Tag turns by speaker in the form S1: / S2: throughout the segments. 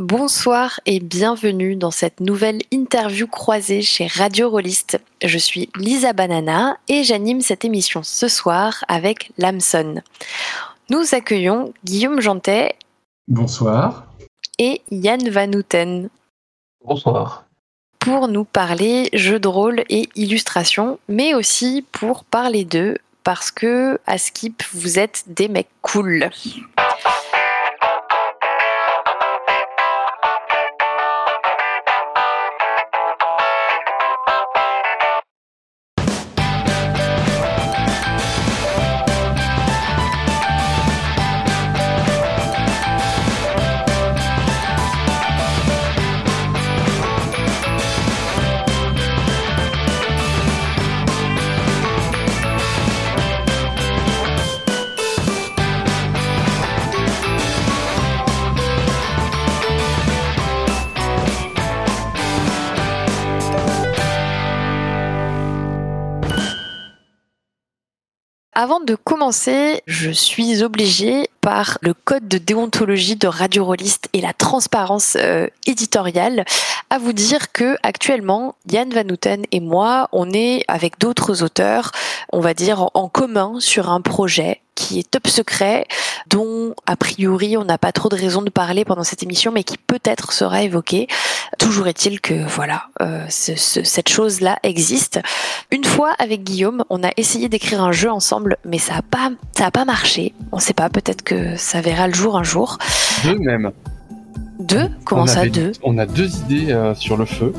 S1: bonsoir et bienvenue dans cette nouvelle interview croisée chez Radio Rollist. Je suis Lisa Banana et j'anime cette émission ce soir avec Lamson. Nous accueillons Guillaume Jantet.
S2: Bonsoir.
S1: Et Yann Van Houten.
S3: Bonsoir.
S1: Pour nous parler jeux de rôle et illustration, mais aussi pour parler d'eux, parce que à Skip, vous êtes des mecs cool. Avant de commencer, je suis obligée par le code de déontologie de Radio Rollist et la transparence euh, éditoriale à vous dire que actuellement Yann Van Houten et moi, on est avec d'autres auteurs, on va dire en commun sur un projet qui est top secret, dont a priori on n'a pas trop de raison de parler pendant cette émission, mais qui peut-être sera évoqué. Toujours est-il que voilà, euh, cette chose-là existe. Une fois avec Guillaume, on a essayé d'écrire un jeu ensemble, mais ça a pas, ça a pas marché. On sait pas, peut-être que ça verra le jour un jour.
S3: Deux même.
S1: Deux? Comment ça, deux?
S3: On a deux idées euh, sur le feu.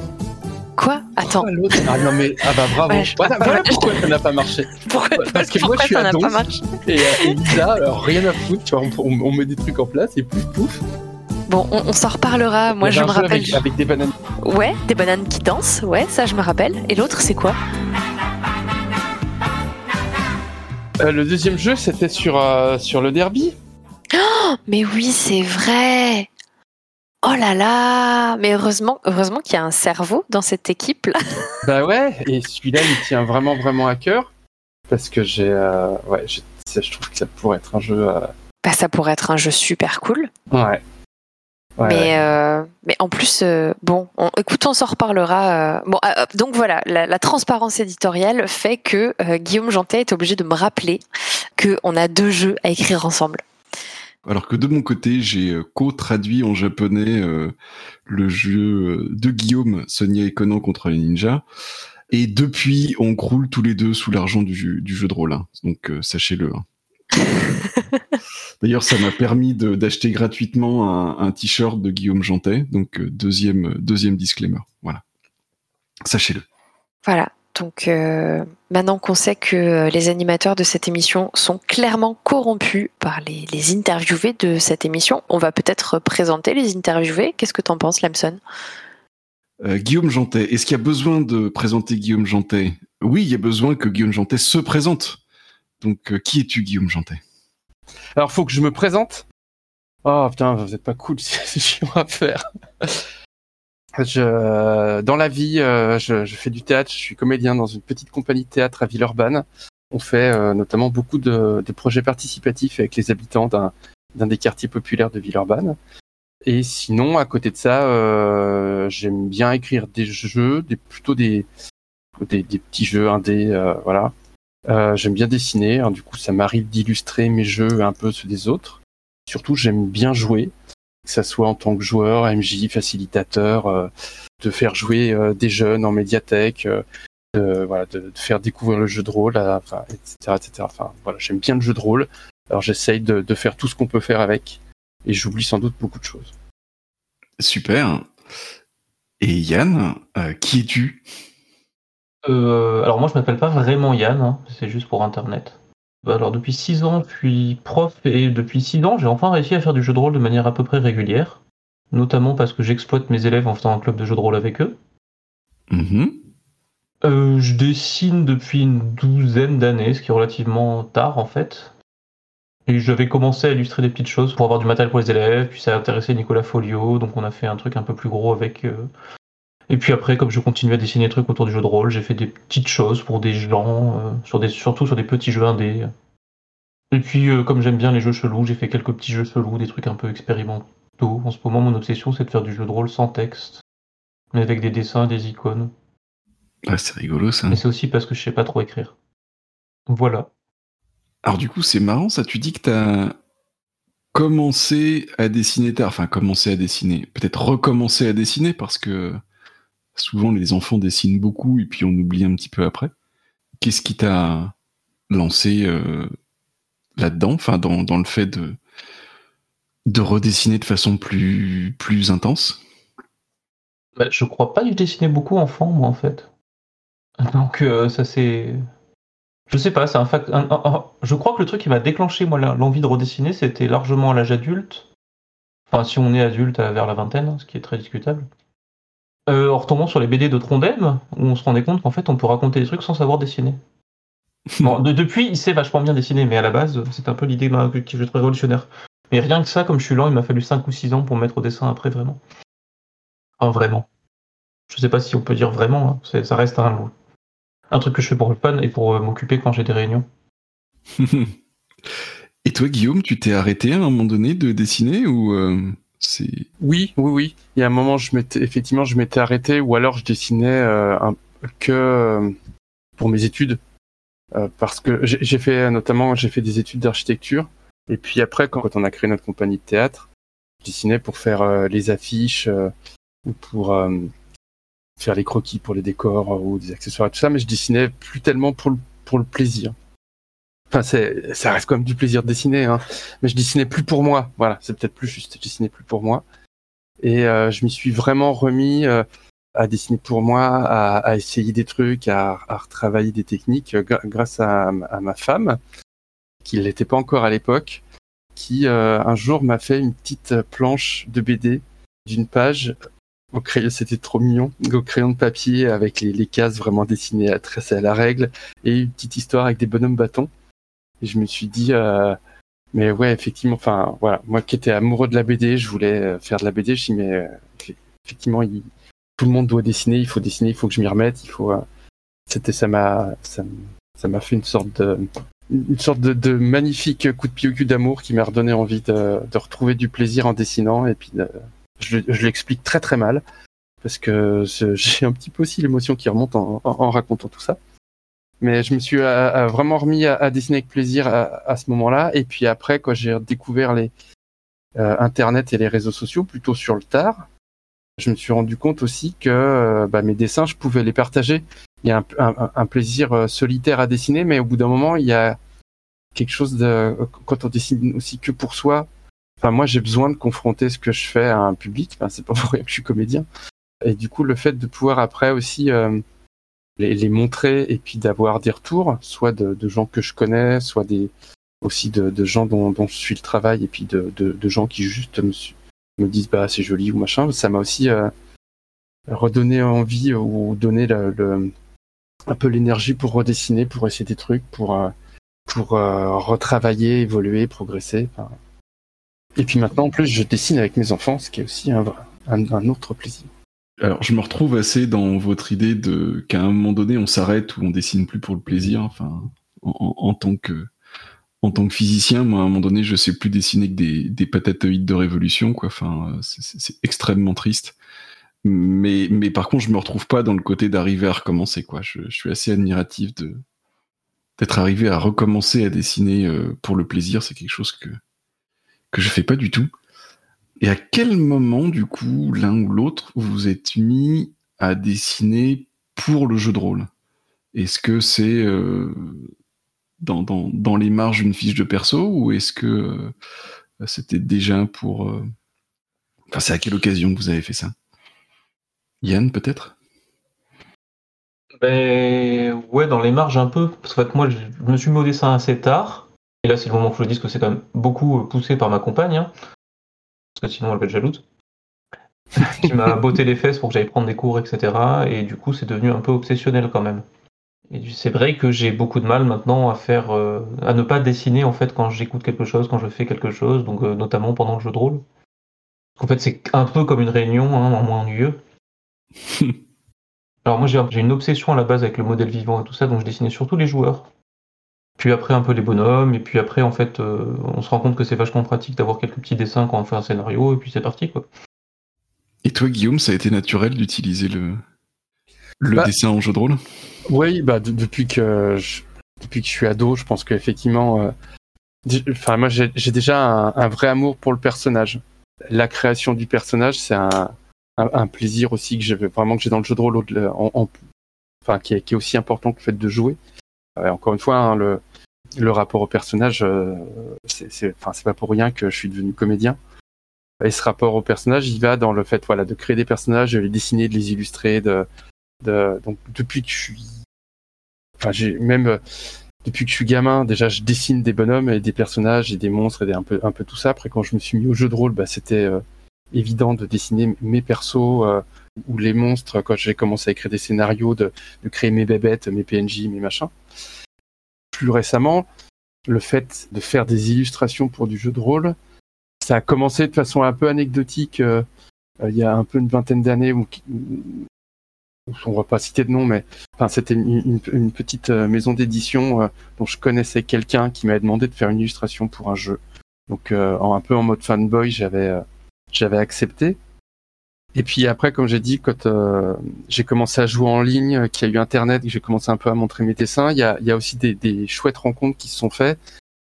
S1: Quoi Attends.
S3: ah non mais ah bah bravo. voilà, pourquoi ça n'a pas marché. Parce que moi je suis à Donf et, euh, et Lisa, alors, rien à foutre, tu vois, on, met des trucs en place et pouf pouf.
S1: Bon, on, s'en reparlera. Moi, je me rappelle.
S3: Avec, des bananes.
S1: Ouais, des bananes qui dansent. Ouais, ça, je me rappelle. Et l'autre, c'est quoi
S3: euh, Le deuxième jeu, c'était sur euh, sur le derby.
S1: Oh, mais oui, c'est vrai. Oh là là Mais heureusement, heureusement qu'il y a un cerveau dans cette équipe là.
S3: Bah ouais, et celui-là il tient vraiment vraiment à cœur parce que j'ai, euh, ouais, je trouve que ça pourrait être un jeu. Euh,
S1: bah ça pourrait être un jeu super cool.
S3: Ouais.
S1: mais, euh, mais en plus, bon, on, écoute, on s'en reparlera. bon, donc voilà, la, la, transparence éditoriale fait que Guillaume Jantet est obligé de me rappeler qu'on a deux jeux à écrire ensemble.
S2: Alors que de mon côté, j'ai euh, co-traduit en japonais euh, le jeu euh, de Guillaume, Sonia et Conan contre les ninjas. Et depuis, on croule tous les deux sous l'argent du, jeu de rôle. Hein. Donc sachez-le. Hein. D'ailleurs, ça m'a permis d'acheter gratuitement un, un t-shirt de Guillaume Jantet. Donc deuxième, deuxième disclaimer. Voilà. Sachez-le.
S1: Voilà. Donc euh, maintenant qu'on sait que euh, les animateurs de cette émission sont clairement corrompus par les, interviewés de cette émission, on va peut-être présenter les interviewés. Qu'est-ce que t'en penses, Lamson?
S2: Euh, Guillaume Jantet, est-ce qu'il y a besoin de présenter Guillaume Jantet? Oui, il y a besoin que Guillaume Jantet se présente. Donc, qui es-tu, Guillaume Jantet?
S3: Alors, faut que je me présente Oh putain, vous êtes pas cool, c'est chiant à faire. Je, dans la vie, euh, je, je, fais du théâtre. Je suis comédien dans une petite compagnie de théâtre à Villeurbanne. On fait euh, notamment beaucoup de, de, projets participatifs avec les habitants d'un des quartiers populaires de Villeurbanne. Et sinon, à côté de ça, euh, j'aime bien écrire des jeux, des, plutôt des, des, des petits jeux indés, euh, voilà. j'aime bien dessiner, hein, du coup, ça m'arrive d'illustrer mes jeux un peu ceux des autres. Surtout, j'aime bien jouer que ça soit en tant que joueur, MJ, facilitateur, euh, de faire jouer euh, des jeunes en médiathèque, euh, de, voilà, de, faire découvrir le jeu de rôle, enfin, etc., etc. Enfin, voilà, j'aime bien le jeu de rôle. Alors j'essaye de, de, faire tout ce qu'on peut faire avec, et j'oublie sans doute beaucoup de choses.
S2: Super. Et Yann, qui es-tu?
S4: Alors moi je m'appelle pas vraiment Yann, hein. c'est juste pour Internet. Bah, alors depuis 6 ans, je suis prof et depuis 6 ans, j'ai enfin réussi à faire du jeu de rôle de manière à peu près régulière, notamment parce que j'exploite mes élèves en faisant un club de jeu de rôle avec eux.
S2: Mm-hmm.
S4: Euh, je dessine depuis une douzaine d'années, ce qui est relativement tard en fait. Et j'avais commencé à illustrer des petites choses pour avoir du matériel pour les élèves, puis ça a intéressé Nicolas Folio, donc on a fait un truc un peu plus gros avec. eux. Et puis après, comme je continue à dessiner des trucs autour du jeu de rôle, j'ai fait des petites choses pour des gens, euh, sur des, surtout sur des petits jeux indés. Et puis, euh, comme j'aime bien les jeux chelous, j'ai fait quelques petits jeux chelous, des trucs un peu expérimentaux. En ce moment, mon obsession, c'est de faire du jeu de rôle sans texte, mais avec des dessins, des icônes.
S2: Ah, c'est rigolo ça.
S4: Mais c'est aussi parce que je sais pas trop écrire. Voilà.
S2: Alors du coup, c'est marrant ça. Tu dis que t'as commencé à dessiner tard, enfin commencé à dessiner, peut-être recommencer à dessiner parce que souvent les enfants dessinent beaucoup et puis on oublie un petit peu après. Qu'est-ce qui t'a lancé euh, là-dedans, enfin dans, le fait de de redessiner de façon plus plus intense?
S4: Bah, je crois pas que je dessinais beaucoup enfant, moi, en fait. Donc, euh, ça c'est. Je sais pas, c'est un fact. Je crois que le truc qui m'a déclenché, moi, l'envie de redessiner, c'était largement à l'âge adulte. Enfin, si on est adulte euh, vers la vingtaine, ce qui est très discutable. Euh, en retombant sur les BD de Trondheim, où on se rendait compte qu'en fait, on peut raconter des trucs sans savoir dessiner. Bon, de- depuis, il sait vachement bien dessiner, mais à la base, c'est un peu l'idée ben, que que je révolutionnaire. Mais rien que ça, comme je suis lent, il m'a fallu 5 ou 6 ans pour me mettre au dessin après, vraiment. Enfin, vraiment. Je sais pas si on peut dire vraiment, hein. Ça reste un, un truc que je fais pour le fun et pour euh, m'occuper quand j'ai des réunions.
S2: Et toi, Guillaume, tu t'es arrêté à un moment donné de dessiner ou euh,
S3: Oui, oui, oui. Il y a un moment, je m'étais effectivement, je m'étais arrêté, ou alors je dessinais euh, que euh, pour mes études, Euh, parce que j'ai fait notamment, j'ai fait des études d'architecture, et puis après, quand, on a créé notre compagnie de théâtre, je dessinais pour faire euh, les affiches euh, ou pour euh, faire les croquis pour les décors ou des accessoires et tout ça, mais je dessinais plus tellement pour le, pour le plaisir. Enfin, c'est, ça reste quand même du plaisir de dessiner, hein. mais je dessinais plus pour moi. Voilà, c'est peut-être plus juste. Je dessinais plus pour moi. Et euh, je m'y suis vraiment remis euh, à dessiner pour moi, à, essayer des trucs, à, à retravailler des techniques euh, grâce à, ma femme, qui ne l'était pas encore à l'époque, qui un jour m'a fait une petite planche de BD d'une page au crayon, c'était trop mignon, au crayon de papier avec les, les cases vraiment dessinées à tracées à la règle et une petite histoire avec des bonhommes bâtons. Et je me suis dit, euh, mais ouais, effectivement, enfin voilà, moi qui étais amoureux de la BD, je voulais euh, faire de la BD, je me suis dit, mais euh, eff- effectivement, il- tout le monde doit dessiner, il faut dessiner, il faut que je m'y remette, il faut. euh, C'était ça m'a ça ça m'a fait une sorte de une sorte de, de magnifique coup de pied au cul d'amour qui m'a redonné envie de, de retrouver du plaisir en dessinant et puis de- je, je l'explique très très mal parce que j'ai un petit peu aussi l'émotion qui remonte en- en racontant tout ça. Mais je me suis euh, euh, vraiment remis à, dessiner avec plaisir à, ce moment-là. Et puis après, quand j'ai découvert les euh, Internet et les réseaux sociaux, plutôt sur le tard, je me suis rendu compte aussi que euh, bah, mes dessins, je pouvais les partager. Il y a un, un- plaisir solitaire à dessiner, mais au bout d'un moment, il y a quelque chose de quand on dessine aussi que pour soi. Enfin, moi, j'ai besoin de confronter ce que je fais à un public. Enfin, c'est pas pour rien que je suis comédien. Et du coup, le fait de pouvoir après aussi euh, les, montrer et puis d'avoir des retours, soit de, gens que je connais, soit des aussi de, gens dont, je suis le travail et puis de, gens qui juste me, disent bah c'est joli ou machin. Ça m'a aussi euh, redonné envie ou donné le, un peu l'énergie pour redessiner, pour essayer des trucs, pour euh, euh, retravailler, évoluer, progresser. Et puis maintenant, en plus, je dessine avec mes enfants, ce qui est aussi un, un autre plaisir.
S2: Alors, je me retrouve assez dans votre idée de qu'à un moment donné, on s'arrête ou on dessine plus pour le plaisir. Enfin, en, tant que en tant que physicien, moi, à un moment donné, je sais plus dessiner que des, des patatoïdes de révolution, quoi. Enfin, c'est- extrêmement triste. Mais, mais par contre, je me retrouve pas dans le côté d'arriver à recommencer, quoi. Je, suis assez admiratif d'être arrivé à recommencer à dessiner euh, pour le plaisir. C'est quelque chose que que je fais pas du tout. Et à quel moment, du coup, l'un ou l'autre, vous êtes mis à dessiner pour le jeu de rôle? Est-ce que c'est euh, dans, les marges d'une fiche de perso ou est-ce que euh, c'était déjà pour... euh, Enfin, c'est à quelle occasion que vous avez fait ça? Yann, peut-être?
S4: Ben ouais, dans les marges un peu. Parce fait, moi, je me suis mis au dessin assez tard. Et là, c'est le moment que je le que c'est quand même beaucoup poussé par ma compagne. hein. Parce que sinon, elle va être jalouse. qui m'a botté les fesses pour que j'aille prendre des cours, etc. Et du coup, c'est devenu un peu obsessionnel quand même. Et c'est vrai que j'ai beaucoup de mal maintenant à faire, euh, à ne pas dessiner en fait quand j'écoute quelque chose, quand je fais quelque chose, donc euh, notamment pendant le jeu de rôle. En fait, c'est un peu comme une réunion, hein, en moins ennuyeux. Alors moi, j'ai une obsession à la base avec le modèle vivant et tout ça, donc je dessinais surtout les joueurs. Puis après un peu les bonhommes, et puis après en fait on se rend compte que c'est vachement pratique d'avoir quelques petits dessins quand on fait un scénario, et puis c'est parti quoi.
S2: Et toi Guillaume, ça a été naturel d'utiliser le, le bah, dessin en jeu de rôle?
S3: Oui, bah depuis que je, depuis que je suis ado, je pense qu'effectivement, enfin moi j'ai déjà un, vrai amour pour le personnage. La création du personnage, c'est un, un, plaisir aussi que j'ai vraiment que j'ai dans le jeu de rôle, en, enfin qui est, qui est, aussi important que le fait de jouer. Euh, encore une fois, hein, le, rapport au personnage, euh, c'est pas pour rien que je suis devenu comédien. Et ce rapport au personnage, il va dans le fait voilà de créer des personnages, de les dessiner, de les illustrer, de, de donc depuis que je suis, enfin j'ai même depuis que je suis gamin, déjà je dessine des bonhommes et des personnages et des monstres et un peu un peu tout ça. Après quand je me suis mis au jeu de rôle, bah, c'était euh, évident de dessiner mes persos euh, ou les monstres quand j'ai commencé à écrire des scénarios, de, de, créer mes bébêtes, mes PNJ, mes machins. Récemment, le fait de faire des illustrations pour du jeu de rôle, ça a commencé de façon un peu anecdotique euh, il y a un peu une vingtaine d'années où, on va pas citer de nom, mais c'était une, petite euh, maison d'édition euh, dont je connaissais quelqu'un qui m'avait demandé de faire une illustration pour un jeu. Donc euh, un peu en mode fanboy, j'avais j'avais accepté. Et puis après, comme j'ai dit, quand j'ai commencé à jouer en ligne, qu'il y a eu Internet, que j'ai commencé un peu à montrer mes dessins, il y a, y a aussi des, des, chouettes rencontres qui se sont faites,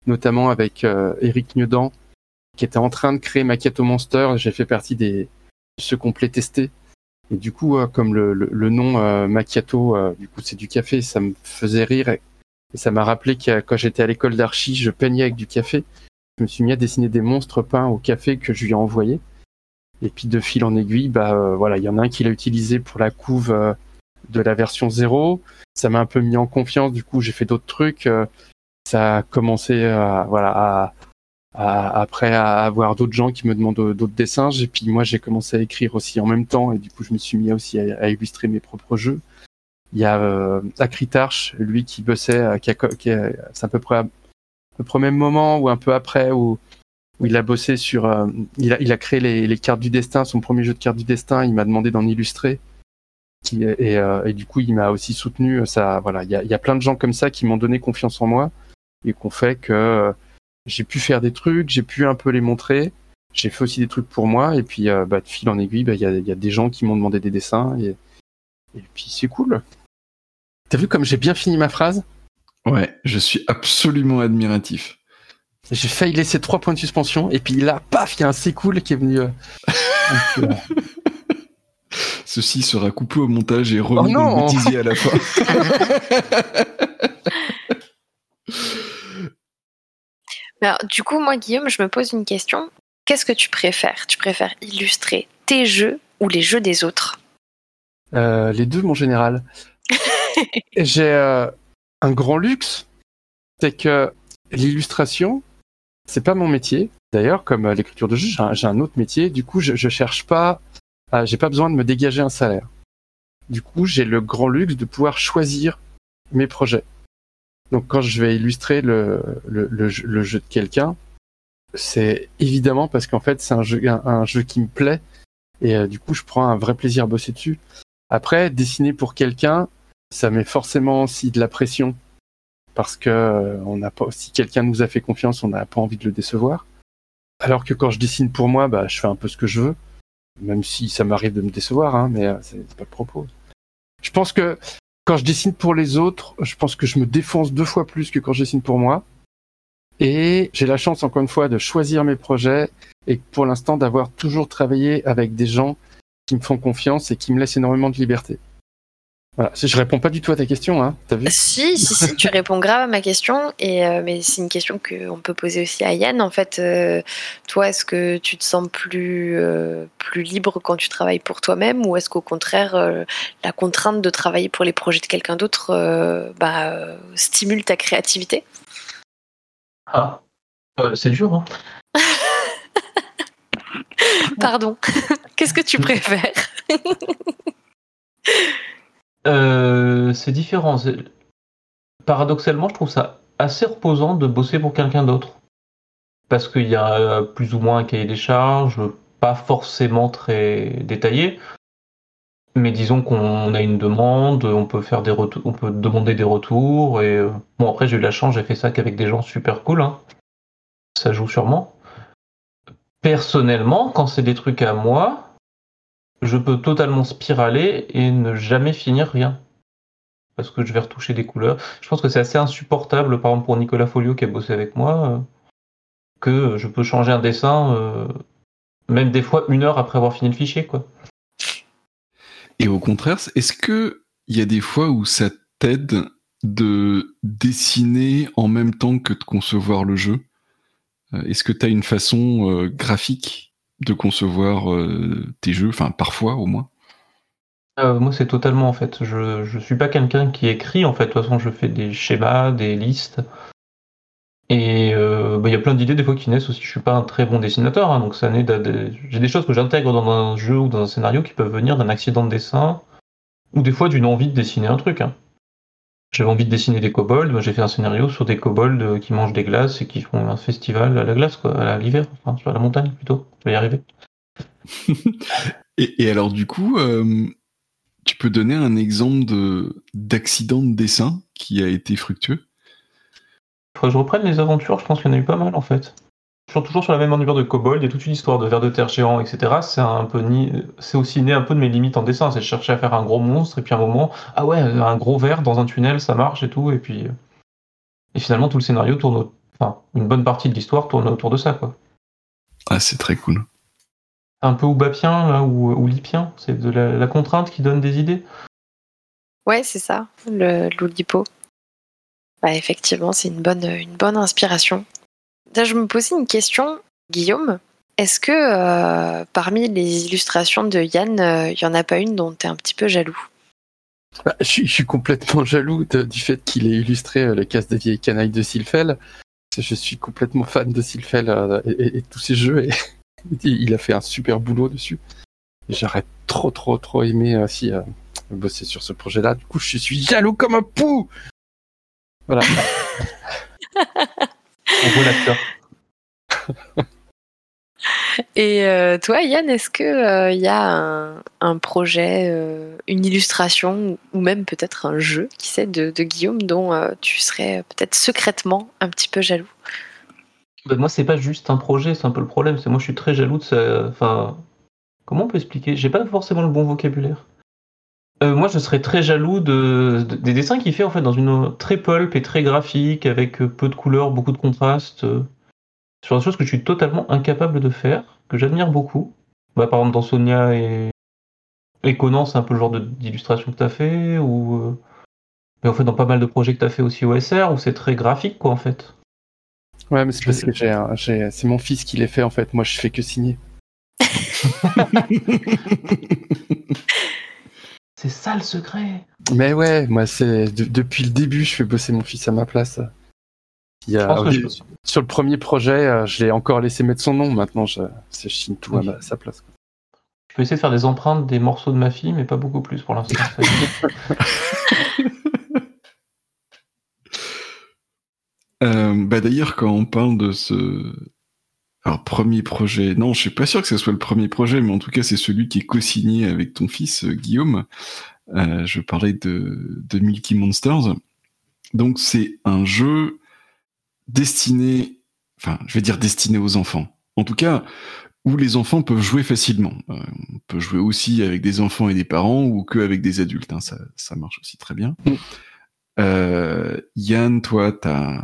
S3: notamment avec Eric Niedan, qui était en train de créer Macchiato Monster. J'ai fait partie des ceux qu'on testé et du coup, euh, comme le, le, nom euh, macchiato, euh, du coup, c'est du café, ça me faisait rire. Et, ça m'a rappelé que quand j'étais à l'école d'archi, je peignais avec du café. Je me suis mis à dessiner des monstres peints au café que je lui ai envoyé. Et puis de fil en aiguille, bah voilà, il y en a un qui l'a utilisé pour la couve de la version 0. Ça m'a un peu mis en confiance. Du coup, j'ai fait d'autres trucs. ça a commencé à voilà à, après à avoir d'autres gens qui me demandent d'autres dessins. Et puis moi, j'ai commencé à écrire aussi en même temps, et du coup, je me suis mis aussi à, illustrer mes propres jeux. Il y a euh, Acritarch, lui qui bossait, euh, qui, a, qui c'est à peu près à, même moment ou un peu après où, il a bossé sur, euh, il, a, il créé les, cartes du destin, son premier jeu de cartes du destin. Il m'a demandé d'en illustrer. Euh, et, du coup, il m'a aussi soutenu. Ça, voilà, il y a, plein de gens comme ça qui m'ont donné confiance en moi et qu'on fait que j'ai pu faire des trucs, j'ai pu un peu les montrer. J'ai fait aussi des trucs pour moi, et puis euh, bah, de fil en aiguille, bah, il y, a, y, a, des gens qui m'ont demandé des dessins, et, et puis c'est cool. T'as vu comme j'ai bien fini ma phrase?
S2: Ouais, je suis absolument admiratif.
S3: J'ai failli laisser trois points de suspension, et puis là, paf, il y a un c'est cool qui est venu. Euh,
S2: Ceci sera coupé au montage et remis oh à la fin.
S1: du coup, moi, Guillaume, je me pose une question. Qu'est-ce que tu préfères? Tu préfères illustrer tes jeux ou les jeux des autres?
S3: Euh, Les deux, mon général. J'ai euh, un grand luxe, c'est que l'illustration, c'est pas mon métier. D'ailleurs, comme euh, l'écriture de jeux, j'ai un, autre métier. Du coup, je, cherche pas, j'ai pas besoin de me dégager un salaire. Du coup, j'ai le grand luxe de pouvoir choisir mes projets. Donc quand je vais illustrer le, jeu de quelqu'un, c'est évidemment parce qu'en fait c'est un jeu, un, jeu qui me plaît et euh, du coup je prends un vrai plaisir à bosser dessus. Après, dessiner pour quelqu'un, ça met forcément aussi de la pression parce que euh, on pas, si quelqu'un nous a fait confiance, on n'a pas envie de le décevoir. Alors que quand je dessine pour moi, bah, je fais un peu ce que je veux, même si ça m'arrive de me décevoir, hein, mais euh, c'est pas le propos. Je pense que quand je dessine pour les autres, je pense que je me défonce deux fois plus que quand je dessine pour moi. Et j'ai la chance, encore une fois, de choisir mes projets et pour l'instant d'avoir toujours travaillé avec des gens qui me font confiance et qui me laissent énormément de liberté. Voilà. Je réponds pas du tout à ta question, hein. T'as vu?
S1: Si, si, si, tu réponds grave à ma question. Et euh, mais c'est une question qu'on peut poser aussi à Yann. En fait, euh, toi, est-ce que tu te sens plus euh, plus libre quand tu travailles pour toi-même, ou est-ce qu'au contraire, la contrainte de travailler pour les projets de quelqu'un d'autre, bah, stimule ta créativité?
S4: Ah, c'est dur. Hein
S1: Pardon. Qu'est-ce que tu préfères?
S4: Euh, c'est différent. Paradoxalement, je trouve ça assez reposant de bosser pour quelqu'un d'autre. Parce qu'il y a plus ou moins un cahier des charges, pas forcément très détaillé. Mais disons qu'on a une demande, on peut faire des retours, on peut demander des retours. Et euh, bon, après, j'ai eu la chance, j'ai fait ça qu'avec des gens super cool. Hein. Ça joue sûrement. Personnellement, quand c'est des trucs à moi, je peux totalement spiraler et ne jamais finir rien. Parce que je vais retoucher des couleurs. Je pense que c'est assez insupportable, par exemple, pour Nicolas Folio qui a bossé avec moi, euh, que je peux changer un dessin, euh, même des fois une heure après avoir fini le fichier, quoi.
S2: Et au contraire, est-ce que il y a des fois où ça t'aide de dessiner en même temps que de concevoir le jeu? Euh, Est-ce que tu as une façon graphique? De concevoir euh, tes jeux Enfin, parfois au moins.
S4: moi, c'est totalement en fait. Je, je suis pas quelqu'un qui écrit en fait. De toute façon, je fais des schémas, des listes. Et bah, il y a plein d'idées des fois qui naissent aussi. Je suis pas un très bon dessinateur, hein, donc ça naît j'ai des choses que j'intègre dans un jeu ou dans un scénario qui peuvent venir d'un accident de dessin ou des fois d'une envie de dessiner un truc. Hein. J'avais envie de dessiner des kobolds, j'ai fait un scénario sur des kobolds euh, qui mangent des glaces et qui font un festival à la glace, quoi, à l'hiver, enfin sur la montagne plutôt. Je vais y arriver.
S2: et, alors du coup, euh, tu peux donner un exemple de d'accident de dessin qui a été fructueux?
S4: Faudrait que je reprenne les aventures, je pense qu'il y en a eu pas mal en fait toujours sur la même endureur de Kobold, il y a toute une histoire de vers de terre géant, etc. C'est un peu c'est aussi né un peu de mes limites en dessin. C'est chercher à faire un gros monstre et puis un moment, ah ouais, un gros ver dans un tunnel, ça marche et tout. Et puis, et finalement, tout le scénario tourne, enfin, une bonne partie de l'histoire tourne autour de ça, quoi.
S2: Ah, c'est très cool.
S4: Un peu oubapien là, ou, ou lipien, c'est de la, contrainte qui donne des idées.
S1: Ouais, c'est ça, le l'oulipo. Bah, effectivement, c'est une bonne, une bonne inspiration je me posais une question, Guillaume. Est-ce que euh, parmi les illustrations de Yann, il n'y en a pas une dont tu es un petit peu jaloux?
S3: Bah, je, suis, complètement jaloux du fait qu'il ait illustré euh, les cases des vieilles canailles de Silfel. Je suis complètement fan de Silfel euh, et, tous ses jeux. Et, il a fait un super boulot dessus. J'aurais trop, trop, trop aimé aussi bosser sur ce projet-là. Du coup, je suis jaloux comme un pou Voilà.
S4: On voit l'acteur.
S1: Et euh, toi, Yann, est-ce qu'il il euh, y a un, projet, euh, une illustration ou même peut-être un jeu, qui sait, de, Guillaume dont tu serais peut-être secrètement un petit peu jaloux?
S4: Bah, Moi, c'est pas juste un projet, c'est un peu le problème. C'est moi, je suis très jaloux de ça. Enfin, comment on peut expliquer? J'ai pas forcément le bon vocabulaire. Moi, je serais très jaloux de, des dessins qu'il fait en fait dans une très pulp et très graphique, avec peu de couleurs, beaucoup de contrastes sur des choses que je suis totalement incapable de faire, que j'admire beaucoup. Bah, par exemple, dans Sonia et, et Conan, c'est un peu le genre d'illustration que tu as fait, ou. Euh, mais en fait, dans pas mal de projets que tu as fait aussi au SR, où c'est très graphique, quoi, en fait.
S3: Ouais, mais c'est parce que j'ai, c'est mon fils qui les fait, en fait. Moi, je fais que signer.
S4: c'est ça le secret.
S3: Mais ouais, moi, c'est depuis le début, je fais bosser mon fils à ma place. Sur le premier projet, euh, je l'ai encore laissé mettre son nom. Maintenant, je, chine tout à, sa place.
S4: Je peux essayer de faire des empreintes des morceaux de ma fille, mais pas beaucoup plus pour l'instant.
S2: Euh, bah D'ailleurs, quand on parle de ce Alors, premier projet, non, je suis pas sûr que ce soit le premier projet, mais en tout cas, c'est celui qui est co-signé avec ton fils, euh, Guillaume. je parlais de, de Milky Monsters. Donc, c'est un jeu destiné, enfin, je vais dire destiné aux enfants. En tout cas, où les enfants peuvent jouer facilement. Euh, on peut jouer aussi avec des enfants et des parents ou que avec des adultes. Hein, ça, ça, marche aussi très bien. Mm. Euh, Yann, toi, t'as,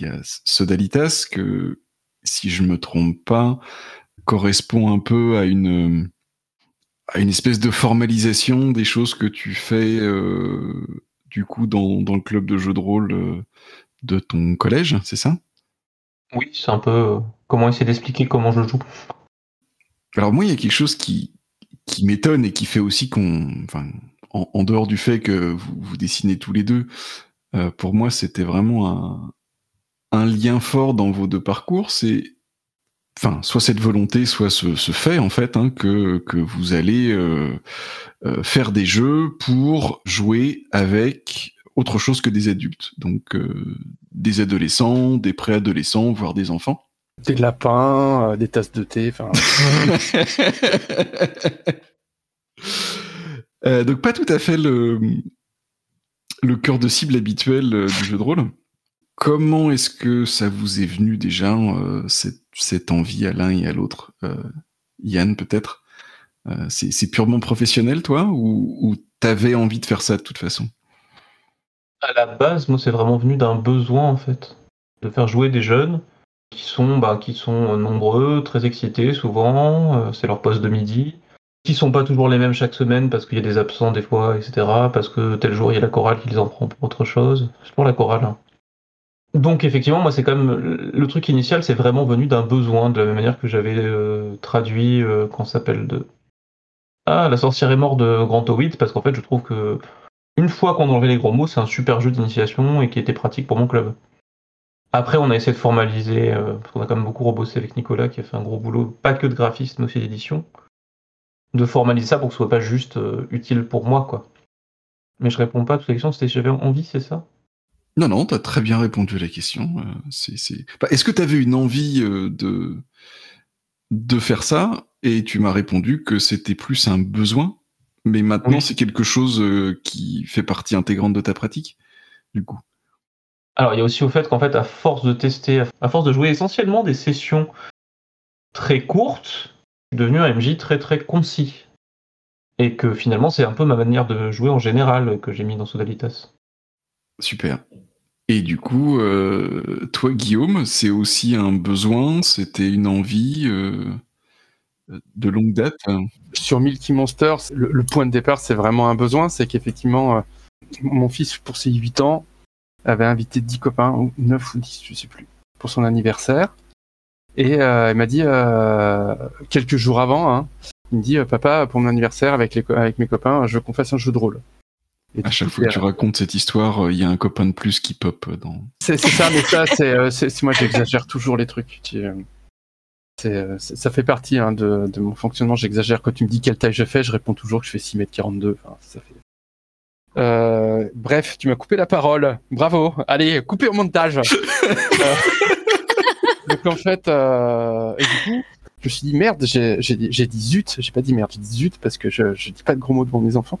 S2: il y a Sodalitas que, si je me trompe pas, correspond un peu à une à une espèce de formalisation des choses que tu fais euh, du coup dans, dans le club de jeux de rôle euh, de ton collège, c'est ça?
S4: Oui, c'est un peu euh, comment essayer d'expliquer comment je joue.
S2: Alors moi, il y a quelque chose qui, qui m'étonne et qui fait aussi qu'on, enfin, en, dehors du fait que vous, vous dessinez tous les deux, euh, pour moi, c'était vraiment un, un, lien fort dans vos deux parcours. C'est, enfin, soit cette volonté, soit ce, fait en fait hein, que que vous allez euh, faire des jeux pour jouer avec autre chose que des adultes. Donc euh, des adolescents, des préadolescents, voire des enfants.
S3: Des lapins, euh, des tasses de thé, enfin.
S2: Euh, donc pas tout à fait le, le cœur de cible habituel euh, du jeu de rôle. Comment est-ce que ça vous est venu déjà, euh, cette, envie à l'un et à l'autre Yann, peut-être? C'est purement professionnel, toi, ou, t'avais envie de faire ça de toute façon?
S4: À la base, moi, c'est vraiment venu d'un besoin, en fait, de faire jouer des jeunes qui sont, bah, nombreux, très excités souvent, c'est leur poste de midi qui sont pas toujours les mêmes chaque semaine parce qu'il y a des absents des fois, etc. Parce que tel jour il y a la chorale qui les en prend pour autre chose. C'est pour la chorale. Hein. Donc effectivement, moi c'est quand même le truc initial, c'est vraiment venu d'un besoin, de la même manière que j'avais euh, traduit euh, qu'on s'appelle de ah la sorcière est morte de Grand Owit parce qu'en fait je trouve que une fois qu'on enlevait les gros mots, c'est un super jeu d'initiation et qui était pratique pour mon club. Après, on a essayé de formaliser, euh, parce qu'on a quand même beaucoup rebossé avec Nicolas qui a fait un gros boulot, pas que de graphisme, mais aussi d'édition de formaliser ça pour que ce soit pas juste euh, utile pour moi, quoi. Mais je réponds pas à toute la question, c'était j'avais envie, c'est ça?
S2: Non, non, tu as très bien répondu à la question. Euh, c'est, Est-ce que tu avais une envie euh, de, de faire ça et tu m'as répondu que c'était plus un besoin, mais maintenant c'est quelque chose qui fait partie intégrante de ta pratique, du coup?
S4: Alors, il y a aussi au fait qu'en fait, à force de tester, à force de jouer essentiellement des sessions très courtes, devenu un MJ très très concis. Et que finalement, c'est un peu ma manière de jouer en général que j'ai mis dans Sodalitas.
S2: Super. Et du coup, euh, toi, Guillaume, c'est aussi un besoin, c'était une envie euh, de longue date?
S3: Sur Milky Monster, le, point de départ, c'est vraiment un besoin. C'est qu'effectivement, euh, mon fils, pour ses 8 ans, avait invité 10 copains, ou 9 ou 10, je sais plus, pour son anniversaire. Et elle m'a dit quelques jours avant, hein, il me dit papa pour mon anniversaire avec les avec mes copains, je veux qu'on fasse un jeu de rôle.
S2: Et à chaque fois que tu racontes cette histoire, il y a un copain de plus qui pop dans.
S3: C'est ça, mais ça c'est moi j'exagère toujours les trucs. C'est ça fait partie hein, de, de, mon fonctionnement. J'exagère quand tu me dis quelle taille je fais, je réponds toujours que je fais 6 mètres 42. Enfin, ça fait... Euh, bref, tu m'as coupé la parole. Bravo. Allez, coupez au montage. Donc en fait, euh, et du coup, je me suis dit merde, j'ai dit zut, j'ai pas dit merde, j'ai dit zut parce que je, je dis pas de gros mots devant mes enfants.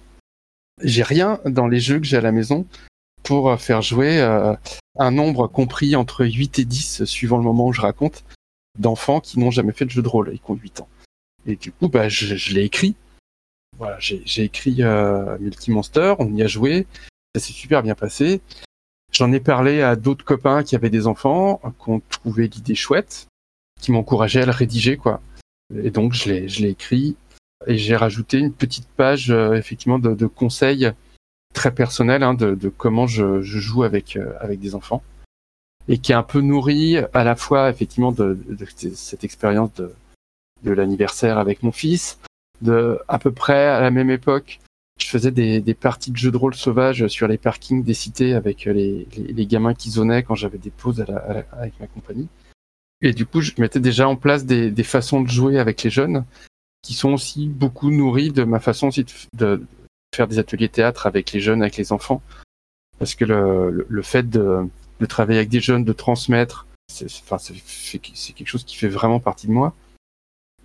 S3: J'ai rien dans les jeux que j'ai à la maison pour faire jouer euh, un nombre compris entre 8 et 10, suivant le moment où je raconte, d'enfants qui n'ont jamais fait de jeu de rôle et qui ont 8 ans. Et du coup, bah, je, l'ai écrit. Voilà, j'ai écrit euh, Multi Monster, on y a joué, ça s'est super bien passé. J'en ai parlé à d'autres copains qui avaient des enfants, qui ont trouvé l'idée chouette, qui m'encourageaient à le rédiger, quoi. Et donc, je l'ai écrit et j'ai rajouté une petite page, euh, effectivement, de, de, conseils très personnels hein, de, de, comment je, je joue avec, euh, avec des enfants et qui est un peu nourri à la fois, effectivement, de, de cette expérience de, de l'anniversaire avec mon fils, de à peu près à la même époque je faisais des, des, parties de jeux de rôle sauvages sur les parkings des cités avec les, les, gamins qui zonaient quand j'avais des pauses à la, avec ma compagnie. Et du coup, je mettais déjà en place des, des, façons de jouer avec les jeunes qui sont aussi beaucoup nourris de ma façon aussi de, faire des ateliers théâtre avec les jeunes, avec les enfants. Parce que le, le, fait de, de, travailler avec des jeunes, de transmettre, c'est enfin, quelque chose qui fait vraiment partie de moi.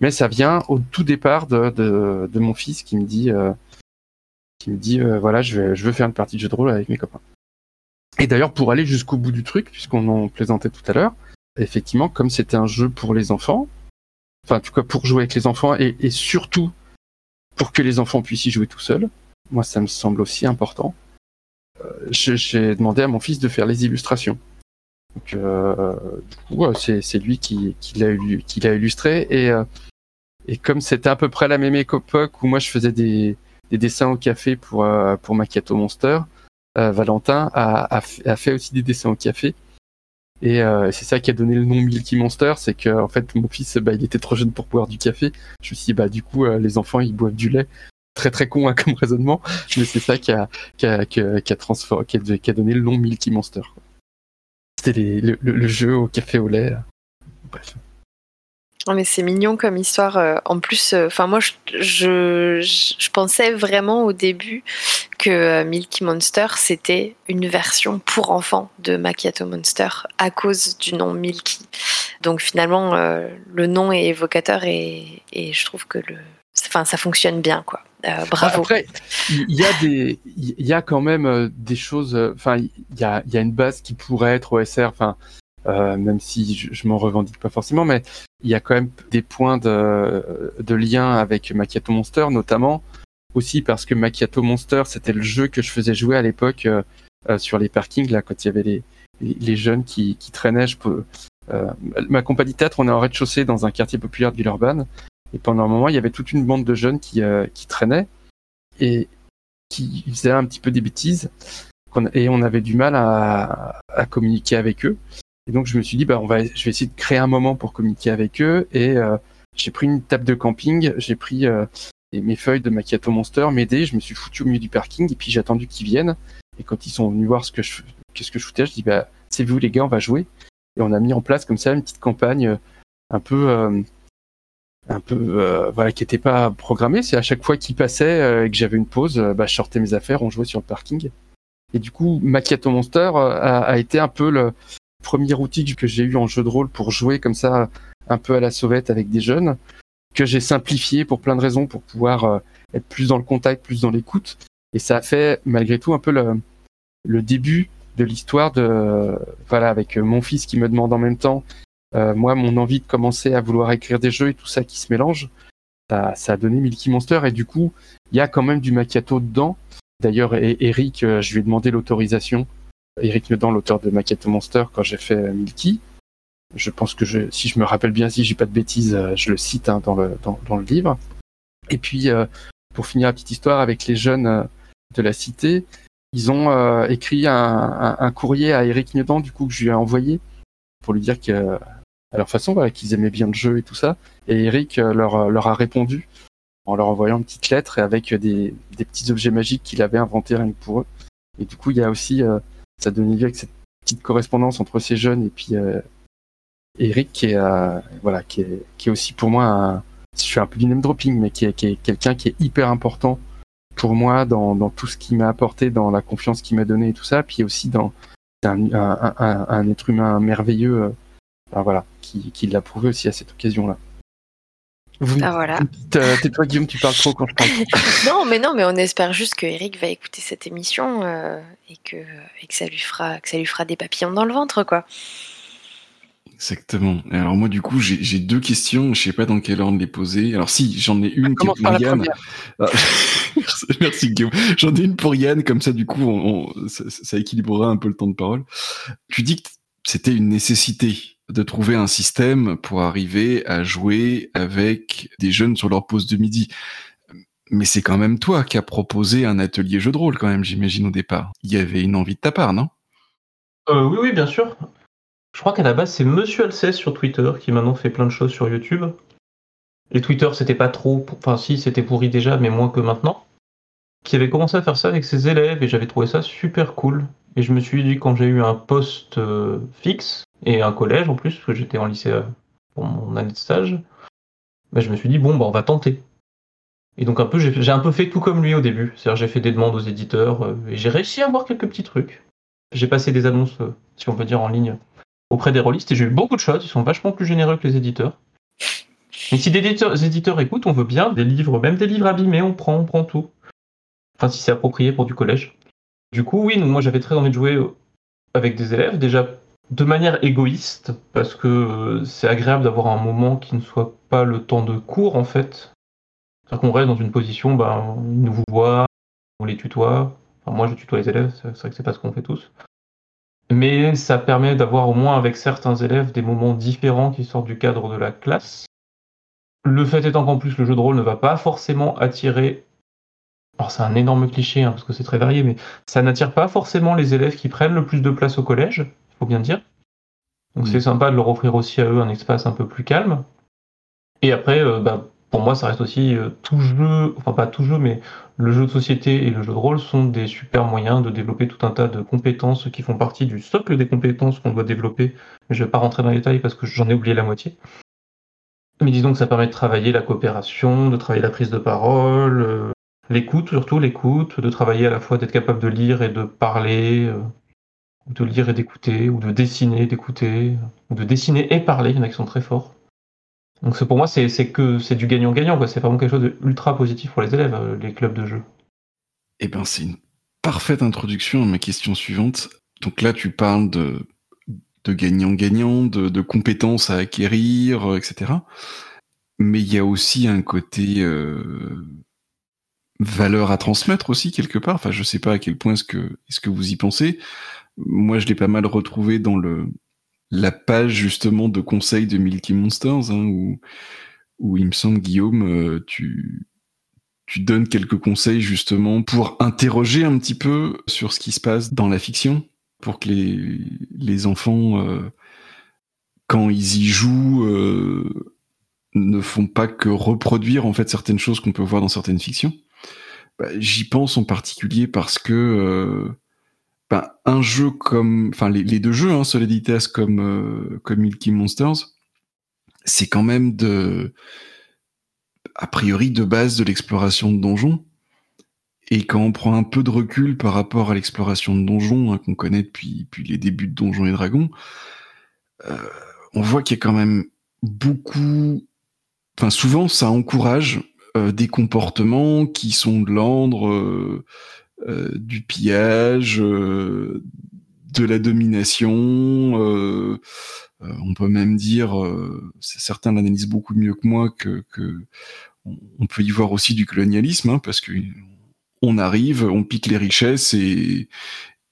S3: Mais ça vient au tout départ de, de, de mon fils qui me dit euh, qui me dit euh, voilà, je, vais, je veux faire une partie de jeu de rôle avec mes copains. Et d'ailleurs, pour aller jusqu'au bout du truc, puisqu'on en plaisantait tout à l'heure, effectivement, comme c'était un jeu pour les enfants, enfin, en tout cas pour jouer avec les enfants et, surtout pour que les enfants puissent y jouer tout seuls, moi, ça me semble aussi important. Euh, J'ai demandé à mon fils de faire les illustrations. Donc, euh, du coup, c'est lui qui, l'a illustré. Et, euh, et comme c'était à peu près la même époque où moi je faisais des, des dessins au café pour pour Macchiato Monster. Euh, Valentin a, a, fait aussi des dessins au café. Et euh, c'est ça qui a donné le nom Milky Monster, c'est que en fait mon fils, bah, il était trop jeune pour boire du café. Je me suis dit bah du coup les enfants ils boivent du lait. Très très con hein, comme raisonnement, mais c'est ça qui a qui a, qui a, qui a, transformé, qui a, a donné le nom Milky Monster. C'était le, le, le, jeu au café au lait. Bref.
S1: Non, mais c'est mignon comme histoire. Euh, en plus, euh, enfin moi, je, je, je, pensais vraiment au début que euh, Milky Monster c'était une version pour enfants de Macchiato Monster à cause du nom Milky. Donc finalement, le nom est évocateur et, et je trouve que le, enfin ça fonctionne bien quoi. bravo.
S3: Après, il y, a des, il y a quand même des choses. Enfin, il y a, y a une base qui pourrait être OSR. Enfin, même si je, je m'en revendique pas forcément, mais il y a quand même des points de, de lien avec Macchiato Monster, notamment aussi parce que Macchiato Monster, c'était le jeu que je faisais jouer à l'époque sur les parkings là, quand il y avait les, les, jeunes qui, qui traînaient. Je peux, euh, ma compagnie théâtre, on est en rez-de-chaussée dans un quartier populaire de Villeurbanne. Et pendant un moment, il y avait toute une bande de jeunes qui, euh, qui traînaient et qui faisaient un petit peu des bêtises. Et on avait du mal à, à communiquer avec eux. Et donc je me suis dit, bah, on va, je vais essayer de créer un moment pour communiquer avec eux. Et euh, j'ai pris une table de camping, j'ai pris euh, mes feuilles de Macchiato Monster, m'aider, je me suis foutu au milieu du parking et puis j'ai attendu qu'ils viennent. Et quand ils sont venus voir ce que je, qu'est-ce que je foutais, je dis, bah, c'est vous les gars, on va jouer. Et on a mis en place comme ça une petite campagne euh, un peu, euh, un peu, euh, voilà, qui n'était pas programmée. C'est à chaque fois qu'il passait et que j'avais une pause, bah, je sortais mes affaires, on jouait sur le parking. Et du coup, Macchiato Monster a, a, été un peu le premier outil que j'ai eu en jeu de rôle pour jouer comme ça, un peu à la sauvette avec des jeunes, que j'ai simplifié pour plein de raisons, pour pouvoir être plus dans le contact, plus dans l'écoute. Et ça a fait malgré tout un peu le, le début de l'histoire de voilà avec euh, mon fils qui me demande en même temps euh, moi mon envie de commencer à vouloir écrire des jeux et tout ça qui se mélange ça, ça a donné Milky Monster et du coup il y a quand même du macchiato dedans d'ailleurs Eric euh, je lui ai demandé l'autorisation Eric Nedan l'auteur de Macchiato Monster quand j'ai fait Milky je pense que je, si je me rappelle bien si j'ai pas de bêtises je le cite hein, dans le dans, le livre et puis pour finir la petite histoire avec les jeunes de la cité ils ont euh, écrit un, un, courrier à Eric Niedan, du coup, que je lui ai envoyé pour lui dire que, à leur façon, voilà, qu'ils aimaient bien le jeu et tout ça. Et Eric euh, leur, euh, leur a répondu en leur envoyant une petite lettre et avec des, des petits objets magiques qu'il avait inventés rien que pour eux. Et du coup, il y a aussi, euh, ça donne lieu avec cette petite correspondance entre ces jeunes et puis euh, Eric qui est, voilà, qui est, aussi pour moi un, je suis un peu du name dropping, mais qui est, quelqu'un qui est hyper important pour moi dans, tout ce qui m'a apporté, dans la confiance qu'il m'a donné et tout ça, puis aussi dans un, être humain merveilleux, euh, ben voilà, qui, qui l'a prouvé aussi à cette occasion-là.
S1: Vous, ah voilà.
S3: Euh, tais-toi Guillaume, tu parles trop quand je parle.
S1: non, mais non, mais on espère juste que Eric va écouter cette émission euh, et que et que ça lui fera que ça lui fera des papillons dans le ventre, quoi.
S2: Exactement. Alors moi du coup j'ai deux questions, je sais pas dans quel ordre les poser. Alors si j'en ai une
S3: qui est pour Yann.
S2: Ah, merci Guillaume. J'en ai une pour Yann comme ça du coup on, on, ça, ça, équilibrera un peu le temps de parole. Tu dis que c'était une nécessité de trouver un système pour arriver à jouer avec des jeunes sur leur pause de midi. Mais c'est quand même toi qui as proposé un atelier jeu de rôle quand même, j'imagine au départ. Il y avait une envie de ta part, non?
S4: Euh, Oui, oui, bien sûr. Je crois qu'à la base, c'est Monsieur Alcès sur Twitter qui maintenant fait plein de choses sur YouTube. Et Twitter, c'était pas trop. Enfin, si, c'était pourri déjà, mais moins que maintenant. Qui avait commencé à faire ça avec ses élèves et j'avais trouvé ça super cool. Et je me suis dit, quand j'ai eu un poste euh, fixe et un collège en plus, parce que j'étais en lycée euh, pour mon année de stage, bah, je me suis dit, bon, bah, on va tenter. Et donc, un peu, j'ai un peu fait tout comme lui au début. C'est-à-dire, j'ai fait des demandes aux éditeurs euh, et j'ai réussi à avoir quelques petits trucs. J'ai passé des annonces, si on peut dire, en ligne auprès des rôlistes et j'ai eu beaucoup de choses. Ils sont vachement plus généreux que les éditeurs. Et si des éditeurs écoutent, on veut bien des livres, même des livres abîmés, on prend, on prend tout. Enfin, si c'est approprié pour du collège. Du coup, oui, moi j'avais très envie de jouer avec des élèves, déjà de manière égoïste, parce que euh, c'est agréable d'avoir un moment qui ne soit pas le temps de cours en fait. C'est-à-dire qu'on reste dans une position, ben, ils nous voient, on les tutoie. Enfin, moi je tutoie les élèves, c'est vrai que c'est pas ce qu'on fait tous mais ça permet d'avoir au moins avec certains élèves des moments différents qui sortent du cadre de la classe. Le fait étant qu'en plus le jeu de rôle ne va pas forcément attirer, alors c'est un énorme cliché hein, parce que c'est très varié, mais ça n'attire pas forcément les élèves qui prennent le plus de place au collège, il faut bien dire. Donc mmh. c'est sympa de leur offrir aussi à eux un espace un peu plus calme. Et après, euh, bah, pour moi, ça reste aussi euh, tout jeu, enfin pas tout jeu, mais le jeu de société et le jeu de rôle sont des super moyens de développer tout un tas de compétences qui font partie du socle des compétences qu'on doit développer. Je ne vais pas rentrer dans les détails parce que j'en ai oublié la moitié. Mais disons que ça permet de travailler la coopération, de travailler la prise de parole, euh, l'écoute, surtout l'écoute, de travailler à la fois d'être capable de lire et de parler, euh, de lire et d'écouter, ou de dessiner, d'écouter, ou de dessiner et parler, il y en a qui sont très forts. Donc pour moi, c'est que c'est du gagnant-gagnant. C'est vraiment quelque chose d'ultra positif pour les élèves, euh, les clubs de jeu.
S2: Eh ben, c'est une parfaite introduction à ma question suivante. Donc là, tu parles de, de gagnant-gagnant, de, compétences à acquérir, euh, etc. Mais il y a aussi un côté euh, valeur à transmettre aussi quelque part. Enfin, je sais pas à quel point est-ce que est-ce que vous y pensez. Moi, je l'ai pas mal retrouvé dans le la page justement de conseils de Milky Monsters, hein, où, où il me semble, Guillaume, euh, tu, tu donnes quelques conseils justement pour interroger un petit peu sur ce qui se passe dans la fiction, pour que les, les enfants, euh, quand ils y jouent, euh, ne font pas que reproduire en fait certaines choses qu'on peut voir dans certaines fictions. Bah, j'y pense en particulier parce que ben, un jeu comme, enfin les, deux jeux, hein, Soliditas comme euh, comme Milky Monsters, c'est quand même de, a priori de base de l'exploration de donjons. Et quand on prend un peu de recul par rapport à l'exploration de donjons hein, qu'on connaît depuis, depuis les débuts de Donjons et Dragons, euh, on voit qu'il y a quand même beaucoup, enfin souvent ça encourage euh, des comportements qui sont de l'ordre euh, du pillage, euh, de la domination. Euh, on peut même dire, certains l'analysent beaucoup mieux que moi, que, on peut y voir aussi du colonialisme, hein, parce que on arrive, on pique les richesses et,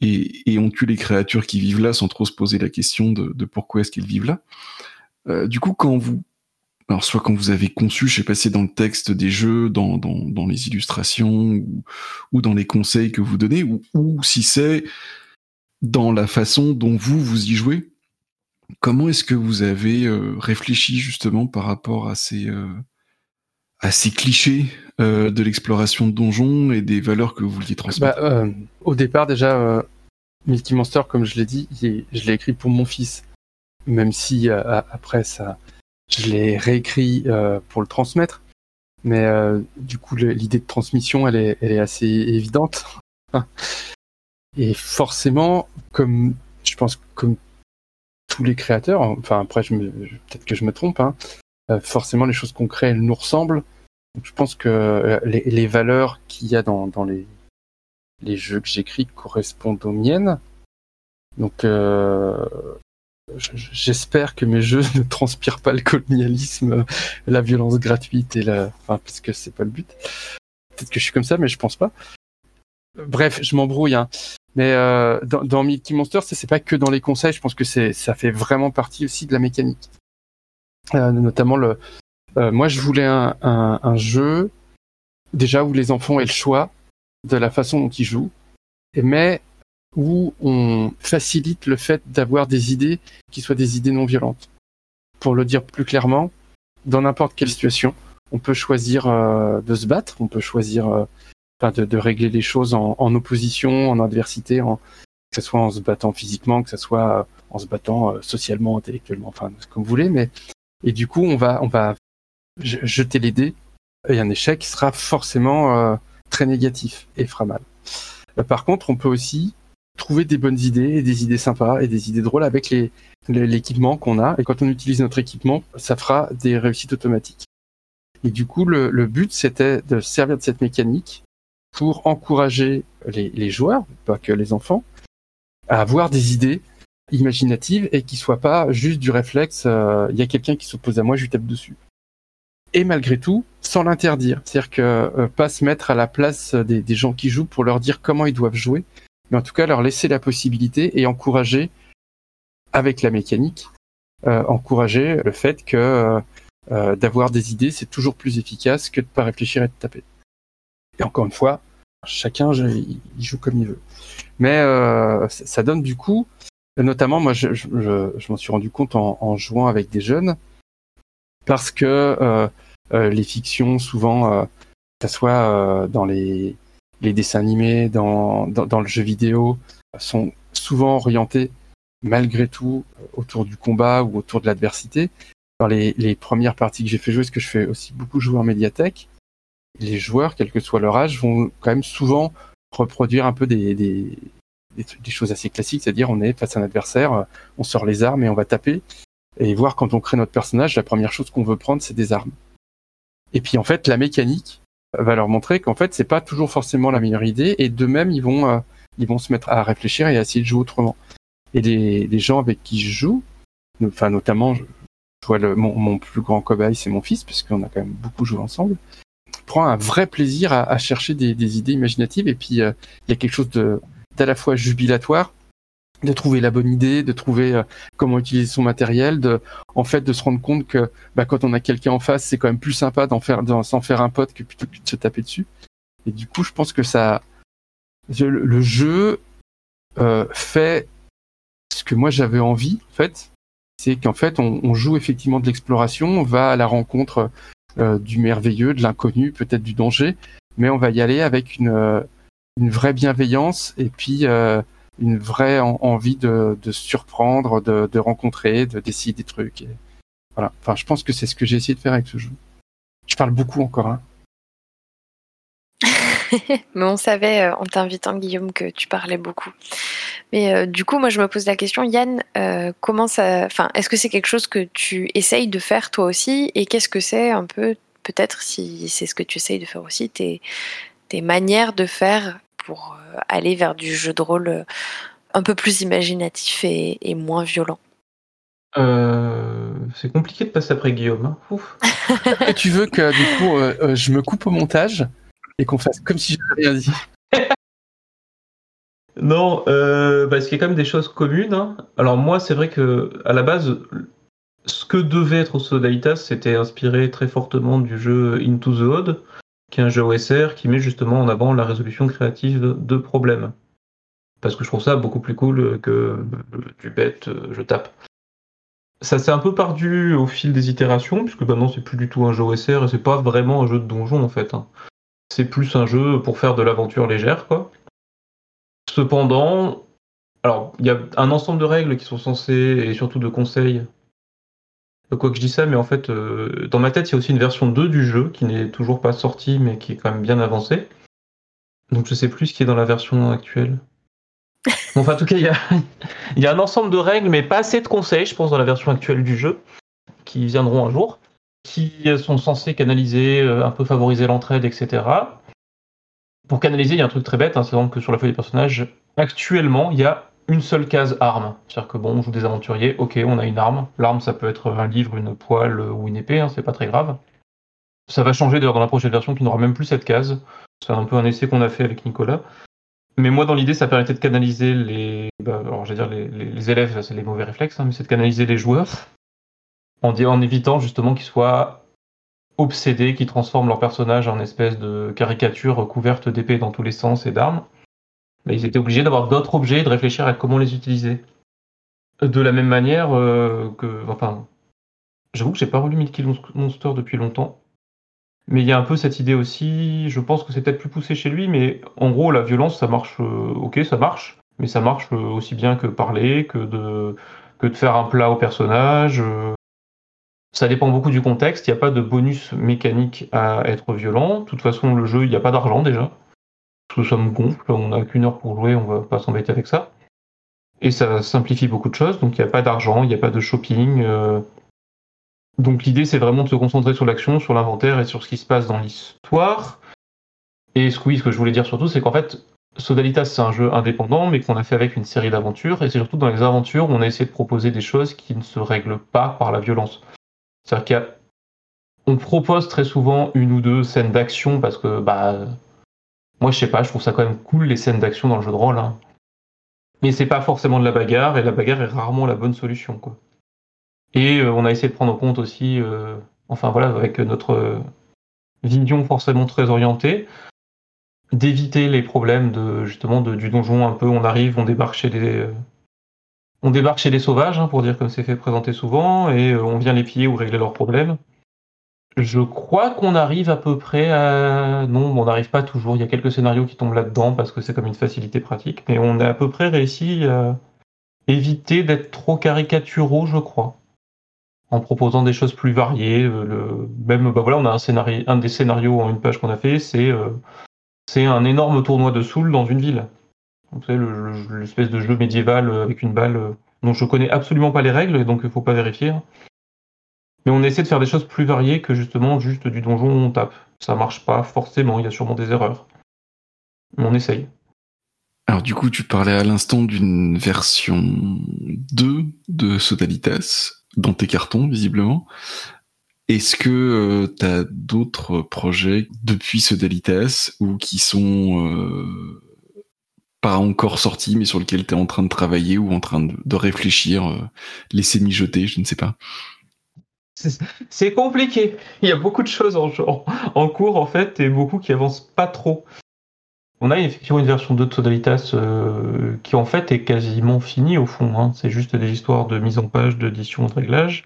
S2: et, on tue les créatures qui vivent là sans trop se poser la question de, pourquoi est-ce qu'elles vivent là. du coup, quand vous alors soit quand vous avez conçu, je sais pas si dans le texte des jeux, dans, dans, les illustrations ou, ou, dans les conseils que vous donnez, ou, ou si c'est dans la façon dont vous vous y jouez. Comment est-ce que vous avez euh, réfléchi justement par rapport à ces euh, à ces clichés euh, de l'exploration de donjons et des valeurs que vous vouliez transmettre?
S3: Bah, Au départ déjà, Milky Monster, comme je l'ai dit, je l'ai écrit pour mon fils, même si après ça je l'ai réécrit euh, pour le transmettre, mais euh, du coup l'idée de transmission elle est, elle est assez évidente. Et forcément, comme je pense comme tous les créateurs, enfin après je me, peut-être que je me trompe, hein, euh, forcément les choses qu'on crée elles nous ressemblent. Je pense que les, les valeurs qu'il y a dans, dans les, les jeux que j'écris correspondent aux miennes. Donc J'espère que mes jeux ne transpirent pas le colonialisme, la violence gratuite et la, enfin, parce que c'est pas le but. Peut-être que je suis comme ça, mais je pense pas. Bref, je m'embrouille. Hein. Mais euh, dans, dans Mickey Monster, c'est pas que dans les conseils. Je pense que ça fait vraiment partie aussi de la mécanique. Euh, notamment le. Euh, moi, je voulais un, un, un, jeu déjà où les enfants aient le choix de la façon dont ils jouent, mais où on facilite le fait d'avoir des idées qui soient des idées non violentes. Pour le dire plus clairement, dans n'importe quelle situation, on peut choisir euh, de se battre, on peut choisir euh, de, de, régler les choses en, en opposition, en adversité, en, que ce soit en se battant physiquement, que ce soit euh, en se battant socialement, intellectuellement, enfin comme vous voulez. Mais et du coup, on va on va jeter les dés et un échec sera forcément très négatif et fera mal. Par contre, on peut aussi trouver des bonnes idées et des idées sympas et des idées drôles avec les, l'équipement qu'on a. Et quand on utilise notre équipement, ça fera des réussites automatiques. Et du coup, le, le but, c'était de servir de cette mécanique pour encourager les, les, joueurs, pas que les enfants, à avoir des idées imaginatives et qui soient pas juste du réflexe, il euh, y a quelqu'un qui s'oppose à moi, je lui tape dessus. Et malgré tout, sans l'interdire. C'est-à-dire que euh, pas se mettre à la place des, des gens qui jouent pour leur dire comment ils doivent jouer, mais en tout cas leur laisser la possibilité et encourager, avec la mécanique, euh, encourager le fait que euh, euh, d'avoir des idées, c'est toujours plus efficace que de pas réfléchir et de taper. Et encore une fois, chacun il joue comme il veut. Mais ça donne du coup, notamment moi je, je, je m'en suis rendu compte en, en, jouant avec des jeunes, parce que les fictions souvent, ce soit dans les les dessins animés dans, dans, le jeu vidéo sont souvent orientés malgré tout autour du combat ou autour de l'adversité. Dans les, les, premières parties que j'ai fait jouer, ce que je fais aussi beaucoup jouer en médiathèque, les joueurs, quel que soit leur âge, vont quand même souvent reproduire un peu des, des, des, des choses assez classiques, c'est-à-dire on est face à un adversaire, on sort les armes et on va taper. et voir quand on crée notre personnage, la première chose qu'on veut prendre, c'est des armes. Et puis en fait, la mécanique va leur montrer qu'en fait, c'est pas toujours forcément la meilleure idée, et de même, ils vont, euh, ils vont se mettre à réfléchir et à essayer de jouer autrement. Et les, gens avec qui je joue, enfin notamment, je, vois le, mon, plus grand cobaye, c'est mon fils, parce qu'on a quand même beaucoup joué ensemble, prend un vrai plaisir à, chercher des, idées imaginatives, et puis euh, il y a quelque chose de d'à la fois jubilatoire de trouver la bonne idée, de trouver euh, comment utiliser son matériel, de en fait de se rendre compte que bah, quand on a quelqu'un en face, c'est quand même plus sympa d'en faire s'en faire un pote que plutôt que de se taper dessus. Et du coup, je pense que ça, le, jeu euh, fait ce que moi j'avais envie en fait, c'est qu'en fait on, on, joue effectivement de l'exploration, on va à la rencontre euh, du merveilleux, de l'inconnu, peut-être du danger, mais on va y aller avec une euh, une vraie bienveillance et puis euh, une vraie envie de, de surprendre, de, de rencontrer, de décider des trucs. Et voilà. Enfin, je pense que c'est ce que j'ai essayé de faire avec ce jeu. Je parle beaucoup encore. Hein.
S1: Mais on savait euh, en t'invitant Guillaume que tu parlais beaucoup. Mais euh, du coup, moi je me pose la question, Yann, euh, comment ça, enfin, est-ce que c'est quelque chose que tu essayes de faire toi aussi? Et qu'est-ce que c'est un peu, peut-être si c'est ce que tu essayes de faire aussi, tes, tes manières de faire pour euh, aller vers du jeu de rôle euh, un peu plus imaginatif et, moins violent
S4: euh, c'est compliqué de passer après Guillaume. Hein.
S3: et tu veux que du coup je me coupe au montage et qu'on fasse comme si je n'avais rien dit?
S4: Non, euh, parce qu'il y a quand même des choses communes. Hein. Alors moi, c'est vrai que à la base, ce que devait être Sodalitas, c'était inspiré très fortement du jeu Into the Odd, qui est un jeu OSR qui met justement en avant la résolution créative de problèmes. Parce que je trouve ça beaucoup plus cool que du bête, euh, je tape. Ça s'est un peu perdu au fil des itérations, puisque maintenant c'est plus du tout un jeu OSR et c'est pas vraiment un jeu de donjon en fait. Hein. C'est plus un jeu pour faire de l'aventure légère, quoi. Cependant, alors il y a un ensemble de règles qui sont censées, et surtout de conseils, Quoi que je dis ça, mais en fait, euh, dans ma tête, il y a aussi une version 2 du jeu qui n'est toujours pas sortie, mais qui est quand même bien avancée. Donc je sais plus ce qui est dans la version actuelle. enfin, en tout cas, il y a, il y a un ensemble de règles, mais pas assez de conseils, je pense, dans la version actuelle du jeu, qui viendront un jour, qui sont censés canaliser, euh, un peu favoriser l'entraide, etc. Pour canaliser, il y a un truc très bête, hein, c'est donc que sur la feuille des personnages, actuellement, il y a une seule case arme. C'est-à-dire que bon, on joue des aventuriers, ok, on a une arme. L'arme, ça peut être un livre, une poêle ou une épée, hein, c'est pas très grave. Ça va changer d'ailleurs dans la prochaine version qui n'aura même plus cette case. C'est un peu un essai qu'on a fait avec Nicolas. Mais moi, dans l'idée, ça permettait de canaliser les. Bah, alors, dire les, élèves, c'est les mauvais réflexes, hein, mais c'est de canaliser les joueurs en, en évitant justement qu'ils soient obsédés, qu'ils transforment leur personnage en espèce de caricature couverte d'épées dans tous les sens et d'armes ils étaient obligés d'avoir d'autres objets et de réfléchir à comment les utiliser. De la même manière euh, que. Enfin. J'avoue que j'ai pas relu Milky Monster depuis longtemps. Mais il y a un peu cette idée aussi, je pense que c'est peut-être plus poussé chez lui, mais en gros, la violence, ça marche, euh, ok, ça marche, mais ça marche euh, aussi bien que parler, que de, que de faire un plat au personnage. Ça dépend beaucoup du contexte, il n'y a pas de bonus mécanique à être violent. De toute façon, le jeu, il n'y a pas d'argent déjà nous sommes gonfles, on n'a qu'une heure pour jouer, on va pas s'embêter avec ça. Et ça simplifie beaucoup de choses, donc il n'y a pas d'argent, il n'y a pas de shopping. Euh. Donc l'idée c'est vraiment de se concentrer sur l'action, sur l'inventaire et sur ce qui se passe dans l'histoire. Et ce que je voulais dire surtout, c'est qu'en fait, Sodalitas c'est un jeu indépendant, mais qu'on a fait avec une série d'aventures, et c'est surtout dans les aventures où on a essayé de proposer des choses qui ne se règlent pas par la violence. C'est-à-dire qu'on propose très souvent une ou deux scènes d'action parce que bah moi, je sais pas, je trouve ça quand même cool les scènes d'action dans le jeu de rôle. Hein. Mais c'est pas forcément de la bagarre, et la bagarre est rarement la bonne solution. Quoi. Et euh, on a essayé de prendre en compte aussi, euh, enfin voilà, avec notre vision forcément très orientée, d'éviter les problèmes de justement de, du donjon un peu. On arrive, on débarque chez les, euh, on débarque chez les sauvages, hein, pour dire comme c'est fait présenter souvent, et on vient les piller ou régler leurs problèmes. Je crois qu'on arrive à peu près à. Non, on n'arrive pas toujours. Il y a quelques scénarios qui tombent là-dedans parce que c'est comme une facilité pratique. Mais on a à peu près réussi à éviter d'être trop caricaturaux, je crois. En proposant des choses plus variées. Euh, le... Même, bah voilà, on a un, scénario, un des scénarios en une page qu'on a fait, c'est euh, c'est un énorme tournoi de Soul dans une ville. Vous savez, l'espèce de jeu médiéval avec une balle Donc je connais absolument pas les règles, donc il faut pas vérifier. Mais on essaie de faire des choses plus variées que justement juste du donjon où on tape. Ça marche pas forcément, il y a sûrement des erreurs. Mais on essaye.
S2: Alors du coup, tu parlais à l'instant d'une version 2 de Sodalitas dans tes cartons, visiblement. Est-ce que tu as d'autres projets depuis Sodalitas ou qui sont euh, pas encore sortis mais sur lesquels tu es en train de travailler ou en train de, de réfléchir, euh, laisser mijoter, je ne sais pas?
S4: C'est- compliqué. Il y a beaucoup de choses en, cours en fait et beaucoup qui avancent pas trop. On a effectivement une version 2 de Sodalitas euh, qui en fait est quasiment finie au fond. hein. C'est juste des histoires de mise en page, d'édition, de réglage.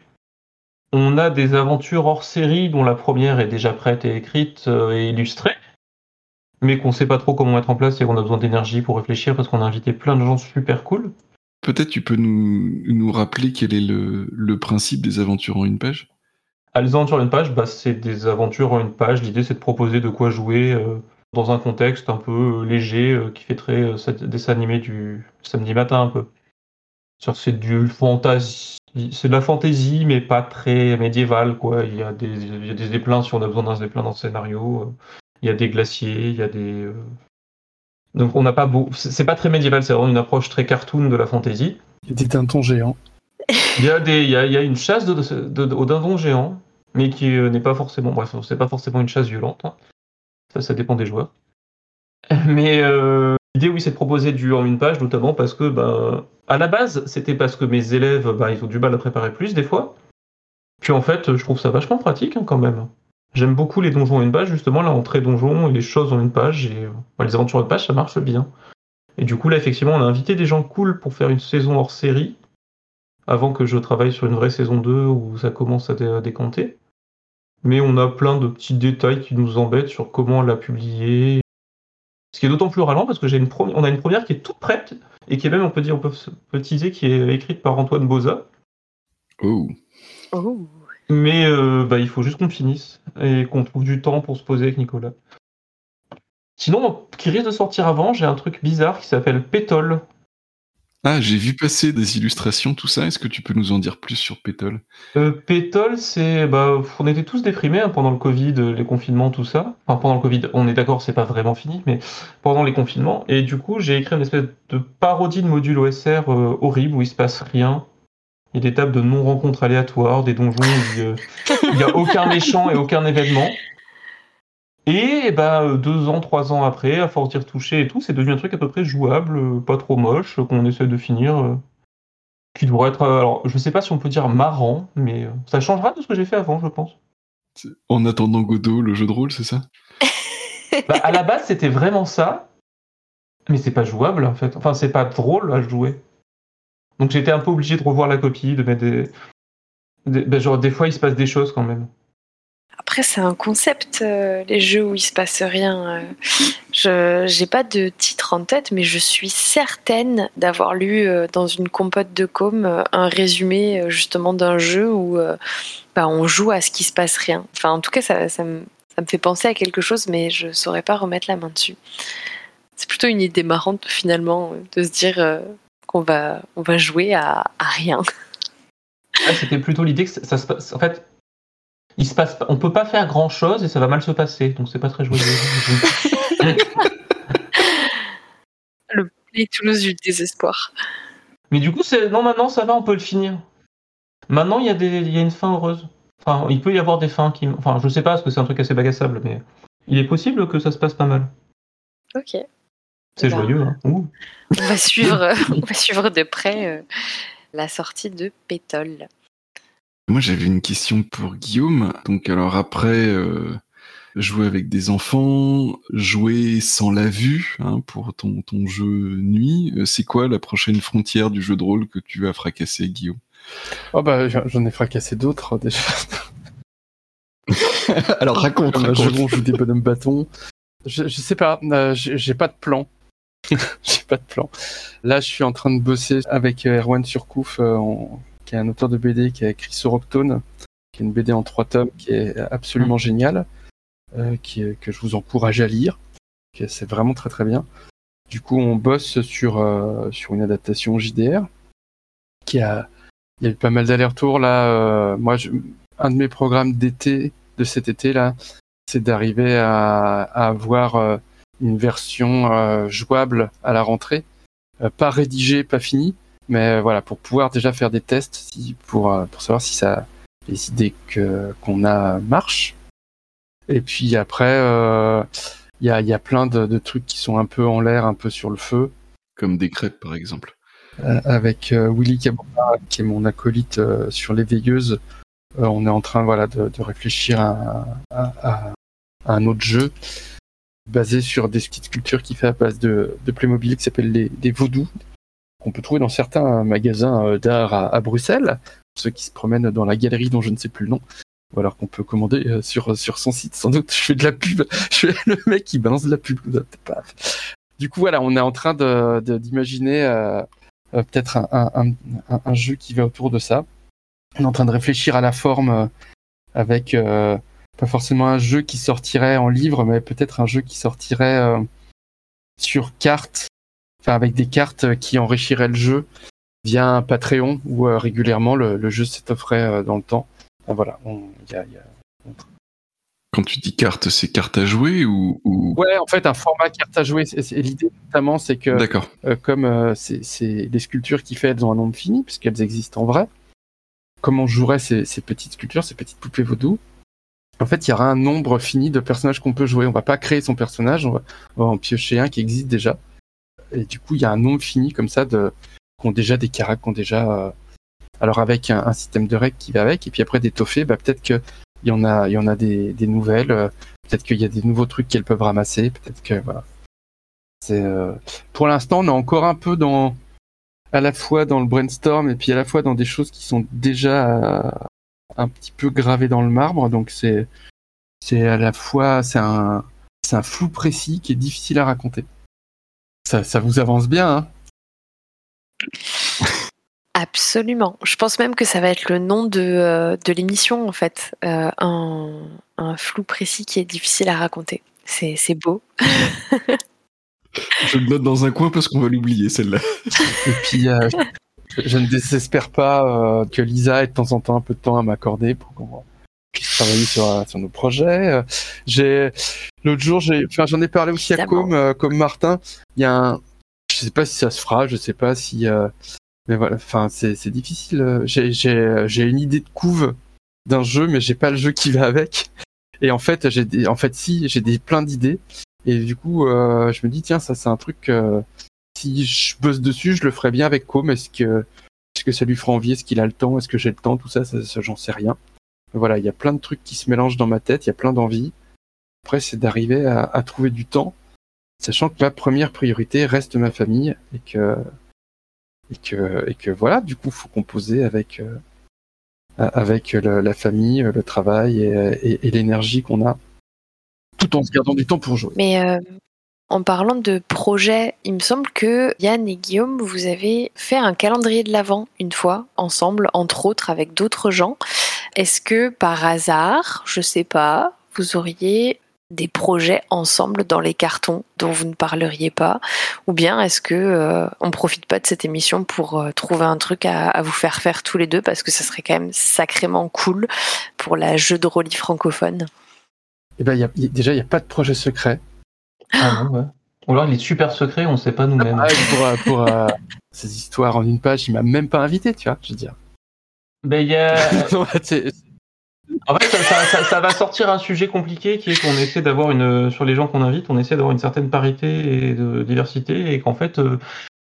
S4: On a des aventures hors série dont la première est déjà prête et écrite euh, et illustrée, mais qu'on sait pas trop comment mettre en place et qu'on a besoin d'énergie pour réfléchir parce qu'on a invité plein de gens super cool.
S2: Peut-être tu peux nous, nous rappeler quel est le, le principe des aventures en une page?
S4: À les aventures en une page, bah, c'est des aventures en une page. L'idée, c'est de proposer de quoi jouer euh, dans un contexte un peu euh, léger euh, qui fait très euh, dessin animé du samedi matin un peu. C'est du fantasy, c'est de la fantasy, mais pas très médiéval quoi. Il y a des, il y a des si on a besoin d'un zeppelin dans le scénario. euh, Il y a des glaciers, il y a des. Donc on n'a pas beau, c'est pas très médiéval, c'est vraiment une approche très cartoon de la fantasy.
S3: Il y a des dindons géants.
S4: Il y a, des, il y a, il y a une chasse de, de, de- au dindon géant, mais qui euh, n'est pas forcément. Bref, c'est pas forcément une chasse violente. hein. Ça, ça dépend des joueurs. Mais euh, l'idée, oui, c'est de proposer du en une page, notamment parce que, bah, à la base, c'était parce que mes élèves, bah, ils ont du mal à préparer plus des fois. Puis en fait, je trouve ça vachement pratique hein, quand même. J'aime beaucoup les donjons en une page, justement, l'entrée donjon et les choses en une page. Et euh, les aventures en une page, ça marche bien. Et du coup, là, effectivement, on a invité des gens cool pour faire une saison hors série avant que je travaille sur une vraie saison 2 où ça commence à, dé- à décanter. Mais on a plein de petits détails qui nous embêtent sur comment la publier. Ce qui est d'autant plus ralent parce que j'ai une première, on a une première qui est toute prête et qui est même, on peut dire, on peut, peut teaser, qui est écrite par Antoine Boza.
S2: Oh,
S1: Oh.
S4: Mais euh, bah, il faut juste qu'on finisse et qu'on trouve du temps pour se poser avec Nicolas. Sinon, qui risque de sortir avant, j'ai un truc bizarre qui s'appelle Pétole.
S2: Ah, j'ai vu passer des illustrations, tout ça. Est-ce que tu peux nous en dire plus sur Pétole?
S4: Euh, Pétole, c'est. Bah, on était tous déprimés hein, pendant le Covid, euh, les confinements, tout ça. Enfin, pendant le Covid, on est d'accord, c'est pas vraiment fini, mais pendant les confinements. Et du coup, j'ai écrit une espèce de parodie de module OSR euh, horrible où il se passe rien. Il y a des tables de non-rencontres aléatoires, des donjons où il n'y a aucun méchant et aucun événement. Et bah, euh, deux ans, trois ans après, à force d'y retoucher et tout, c'est devenu un truc à peu près jouable, euh, pas trop moche, qu'on essaie de finir. euh, qui devrait être. euh, alors, je sais pas si on peut dire marrant, mais euh, ça changera de ce que j'ai fait avant, je pense.
S2: En attendant Godot, le jeu de rôle, c'est ça?
S4: Bah, à la base, c'était vraiment ça, mais c'est pas jouable en fait. Enfin, c'est pas drôle à jouer. Donc j'étais un peu obligé de revoir la copie, de mettre des. des- bah, genre, des fois, il se passe des choses quand même.
S1: Après, c'est un concept, euh, les jeux où il se passe rien. euh. Je j'ai pas de titre en tête, mais je suis certaine d'avoir lu euh, dans une compote de com un résumé justement d'un jeu où bah, on joue à ce qui se passe rien. Enfin, en tout cas, ça, ça, me, ça me fait penser à quelque chose, mais je saurais pas remettre la main dessus. C'est plutôt une idée marrante finalement de se dire qu'on va, on va jouer à, à rien.
S4: C'était plutôt l'idée que ça, se passe. En fait, il se passe. pas- On peut pas faire grand chose et ça va mal se passer, donc c'est pas très joyeux.
S1: Les Toulouse du désespoir.
S4: mais du coup, c'est non, maintenant ça va, on peut le finir. Maintenant, il y a des, il y a une fin heureuse. Enfin, il peut y avoir des fins qui. Enfin, je sais pas, parce que c'est un truc assez bagassable, mais il est possible que ça se passe pas mal.
S1: Ok.
S4: C'est
S1: Bah.
S4: joyeux, hein.
S1: On va suivre, on va suivre de près euh, la sortie de Pétole.
S2: Moi, j'avais une question pour Guillaume. Donc, alors après, euh, jouer avec des enfants, jouer sans la vue hein, pour ton, ton jeu nuit, euh, c'est quoi la prochaine frontière du jeu de rôle que tu vas fracasser, Guillaume?
S3: Oh bah j'en ai fracassé d'autres déjà.
S2: Alors raconte, raconte.
S3: on joue des bonhommes bâtons. Je, je sais pas, euh, j'ai pas de plan. j'ai pas de plan. Là, je suis en train de bosser avec euh, Erwan Surcouf, euh, en- qui est un auteur de BD qui a écrit Soroctone, qui est une BD en trois tomes qui est absolument géniale, euh, qui, est- que je vous encourage à lire. C'est vraiment très très bien. Du coup, on bosse sur, euh, sur une adaptation JDR qui a, il y a eu pas mal d'allers-retours là. Moi, je, un de mes programmes d'été de cet été là, c'est d'arriver à, à, avoir une version euh, jouable à la rentrée, pas rédigée, pas finie, mais voilà pour pouvoir déjà faire des tests, si, pour pour savoir si ça les idées que qu'on a marchent. Et puis après, il y a, y, a, plein de, de, trucs qui sont un peu en l'air, un peu sur le feu.
S2: Comme des crêpes, par exemple.
S3: Euh, avec euh, Willy Cabana, qui est mon acolyte euh, sur les veilleuses, on est en train voilà, de, de réfléchir à, à, à, un autre jeu basé sur des petites sculptures qui fait à base de, Playmobil qui s'appelle les, les Vaudous, qu'on peut trouver dans certains magasins d'art à, Bruxelles, ceux qui se promènent dans la galerie dont je ne sais plus le nom, ou alors qu'on peut commander sur, sur son site. Sans doute, je fais de la pub, je suis le mec qui balance de la pub. Du coup, voilà, on est en train d'imaginer euh, peut-être un, jeu qui va autour de ça. On est en train de réfléchir à la forme euh, avec euh, pas forcément un jeu qui sortirait en livre, mais peut-être un jeu qui sortirait sur carte, enfin avec des cartes qui enrichiraient le jeu via un Patreon où régulièrement le, le jeu s'étofferait dans le temps. Enfin, voilà, on, y a, y a,
S2: quand tu dis carte, c'est carte à jouer ou, ou,
S3: Ouais, en fait, un format carte à jouer. L'idée, notamment, c'est que euh, comme euh, c'est des sculptures qui fait, elles ont un nombre fini, puisqu'elles existent en vrai. Comment on jouerait ces, ces, petites sculptures, ces petites poupées vaudou? En fait, il y aura un nombre fini de personnages qu'on peut jouer. On va pas créer son personnage, on va, en piocher un qui existe déjà. Et du coup, il y a un nombre fini comme ça de qui ont déjà des caractères, qui ont déjà. Euh... Alors avec un, système de règles qui va avec, et puis après d'étoffer, bah, peut-être que il y en a, il y en a des, nouvelles. Euh, peut-être qu'il y a des nouveaux trucs qu'elles peuvent ramasser. Peut-être que voilà. C'est euh... pour l'instant, on est encore un peu dans à la fois dans le brainstorm et puis à la fois dans des choses qui sont déjà un petit peu gravées dans le marbre. Donc c'est c'est à la fois c'est un c'est un flou précis qui est difficile à raconter. Ça, ça vous avance bien, hein?
S1: Absolument. Je pense même que ça va être le nom de, euh, de l'émission, en fait. Euh, un, un, flou précis qui est difficile à raconter. C'est, c'est beau.
S2: je le note dans un coin parce qu'on va l'oublier, celle-là.
S3: Et puis, euh, je, je, ne désespère pas euh, que Lisa ait de temps en temps un peu de temps à m'accorder pour qu'on puisse travailler sur, sur nos projets. J'ai, l'autre jour, j'ai, enfin, j'en ai parlé aussi à Com, comme Martin. Il y a un, je sais pas si ça se fera, je sais pas si, mais voilà, enfin, c'est difficile. J'ai une idée de couve d'un jeu, mais j'ai pas le jeu qui va avec. Et en fait, j'ai des, en fait, si, j'ai des plein d'idées. Et du coup, euh, je me dis, tiens, ça, c'est un truc. Euh, si je bosse dessus, je le ferais bien avec Com. Est-ce que, est-ce que ça lui fera envie? Est-ce qu'il a le temps? Est-ce que j'ai le temps? Tout ça, ça, j'en sais rien. Voilà, il y a plein de trucs qui se mélangent dans ma tête. Il y a plein d'envies. Après, c'est d'arriver à, trouver du temps, sachant que ma première priorité reste ma famille et que et que, et que voilà, du coup, faut composer avec, euh, avec la famille, le travail et l'énergie qu'on a, tout en se gardant du temps pour jouer.
S1: Mais euh, en parlant de projet, il me semble que Yann et Guillaume, vous avez fait un calendrier de l'Avent une fois, ensemble, entre autres avec d'autres gens. Est-ce que par hasard, je sais pas, vous auriez des projets ensemble dans les cartons dont vous ne parleriez pas? Ou bien est-ce que euh, on profite pas de cette émission pour euh, trouver un truc à, vous faire faire tous les deux parce que ça serait quand même sacrément cool pour la jeu de rôle francophone?
S3: Eh ben, déjà, il n'y a pas de projet secret.
S4: Ah non, ouais. Ou alors il est super secret, on ne sait pas nous-mêmes.
S3: Ah, pour euh, pour euh, ces histoires en une page, il m'a même pas invité, tu vois, je veux dire.
S4: Ben, il y a... En fait, ça, ça, ça, ça, va sortir un sujet compliqué qui est qu'on essaie d'avoir une sur les gens qu'on invite, on essaie d'avoir une certaine parité et de diversité et qu'en fait, euh,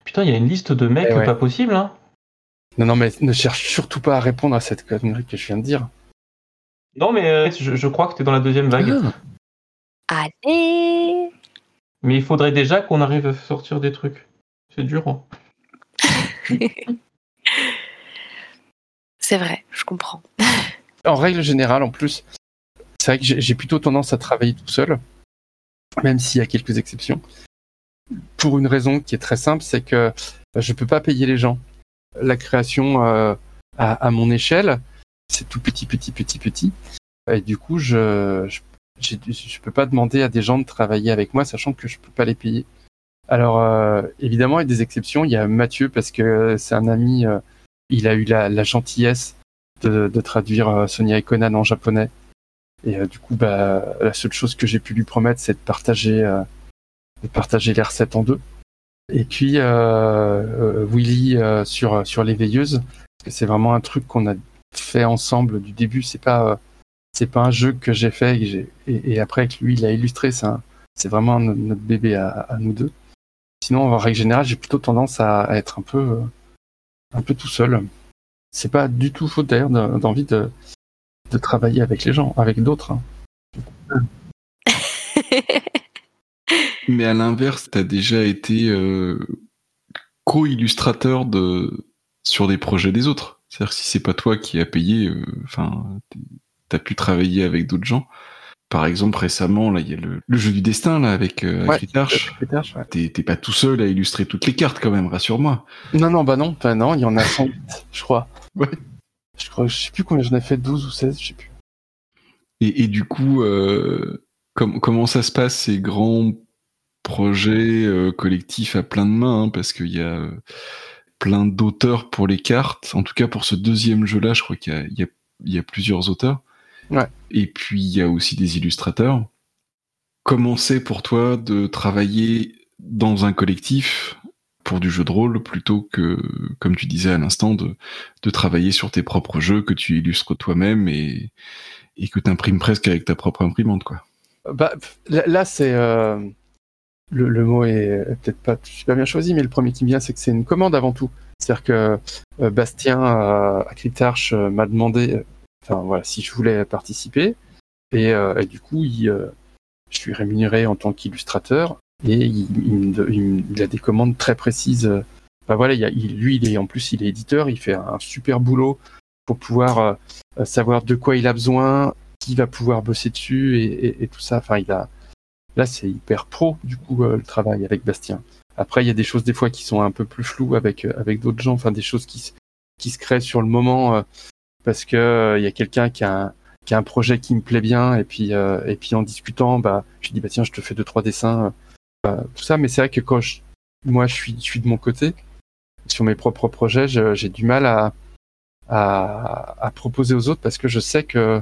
S4: putain, il y a une liste de mecs ouais. pas possible. Hein.
S3: Non, non, mais ne cherche surtout pas à répondre à cette connerie que je viens de dire.
S4: Non, mais euh, je, je, crois que tu es dans la deuxième vague.
S1: Ah. Allez
S4: Mais il faudrait déjà qu'on arrive à sortir des trucs. C'est dur. Hein.
S1: C'est vrai, je comprends
S3: en règle générale, en plus, c'est vrai que j'ai plutôt tendance à travailler tout seul, même s'il y a quelques exceptions. Pour une raison qui est très simple, c'est que bah, je peux pas payer les gens. La création euh, à, à, mon échelle, c'est tout petit, petit, petit, petit. Et du coup, je, je, je, peux pas demander à des gens de travailler avec moi, sachant que je peux pas les payer. Alors, euh, évidemment, il y a des exceptions. Il y a Mathieu parce que c'est un ami. Euh, il a eu la, gentillesse de, traduire Sonia et Conan en japonais. Et du coup, bah, la seule chose que j'ai pu lui promettre, c'est de partager, de partager les recettes en deux. Et puis Willy sur sur les veilleuses, parce que c'est vraiment un truc qu'on a fait ensemble du début. C'est pas c'est pas un jeu que j'ai fait et, après que lui il a illustré. C'est vraiment notre bébé à, nous deux. Sinon, en règle générale, j'ai plutôt tendance à, être un peu un peu tout seul. C'est pas du tout faute d'ailleurs d'envie de, travailler avec les gens, avec d'autres. Hein.
S2: Mais à l'inverse, tu as déjà été euh, co-illustrateur de sur des projets des autres. C'est-à-dire si c'est pas toi qui as payé, euh, enfin, as pu travailler avec d'autres gens. Par exemple, récemment, là, il y a le, jeu du destin là avec, euh, ouais, T'es pas tout seul à illustrer toutes les cartes quand même, rassure-moi.
S3: Non, non, bah non, bah non, il y en a 100, je crois. Ouais. Je crois, je sais plus combien j'en ai fait, 12 ou 16, je sais plus.
S2: Et, et du coup, euh, comment ça se passe ces grands projets euh, collectifs à plein de mains hein, Parce qu'il y a euh, plein d'auteurs pour les cartes. En tout cas, pour ce deuxième jeu-là, je crois qu'il y, y, y a, plusieurs auteurs.
S3: Ouais.
S2: Et puis, il y a aussi des illustrateurs. Comment c'est pour toi de travailler dans un collectif pour du jeu de rôle plutôt que, comme tu disais à l'instant, de, de travailler sur tes propres jeux que tu illustres toi-même et, et que tu imprimes presque avec ta propre imprimante, quoi?
S3: Bah, là, c'est euh, le, le, mot est peut-être pas super bien choisi, mais le premier qui me vient, c'est que c'est une commande avant tout. C'est-à-dire que euh, Bastien euh, à Cryptarch m'a demandé, enfin voilà, si je voulais participer, et, et du coup, il, je suis rémunéré en tant qu'illustrateur, et il, il, il, a des commandes très précises. Bah voilà, il, lui, il est en plus, il est éditeur, il fait un super boulot pour pouvoir savoir de quoi il a besoin, qui va pouvoir bosser dessus et, tout ça. Enfin, il a là c'est hyper pro du coup euh, le travail avec Bastien. Après, il y a des choses des fois qui sont un peu plus floues avec euh, avec d'autres gens. Enfin, des choses qui qui se créent sur le moment euh, parce que il y a quelqu'un qui a un, projet qui me plaît bien et puis puis en discutant, bah je dis bah tiens je te fais deux trois dessins, bah, tout ça. Mais c'est vrai que quand moi je suis de mon côté sur mes propres projets, j'ai du mal à, proposer aux autres parce que je sais que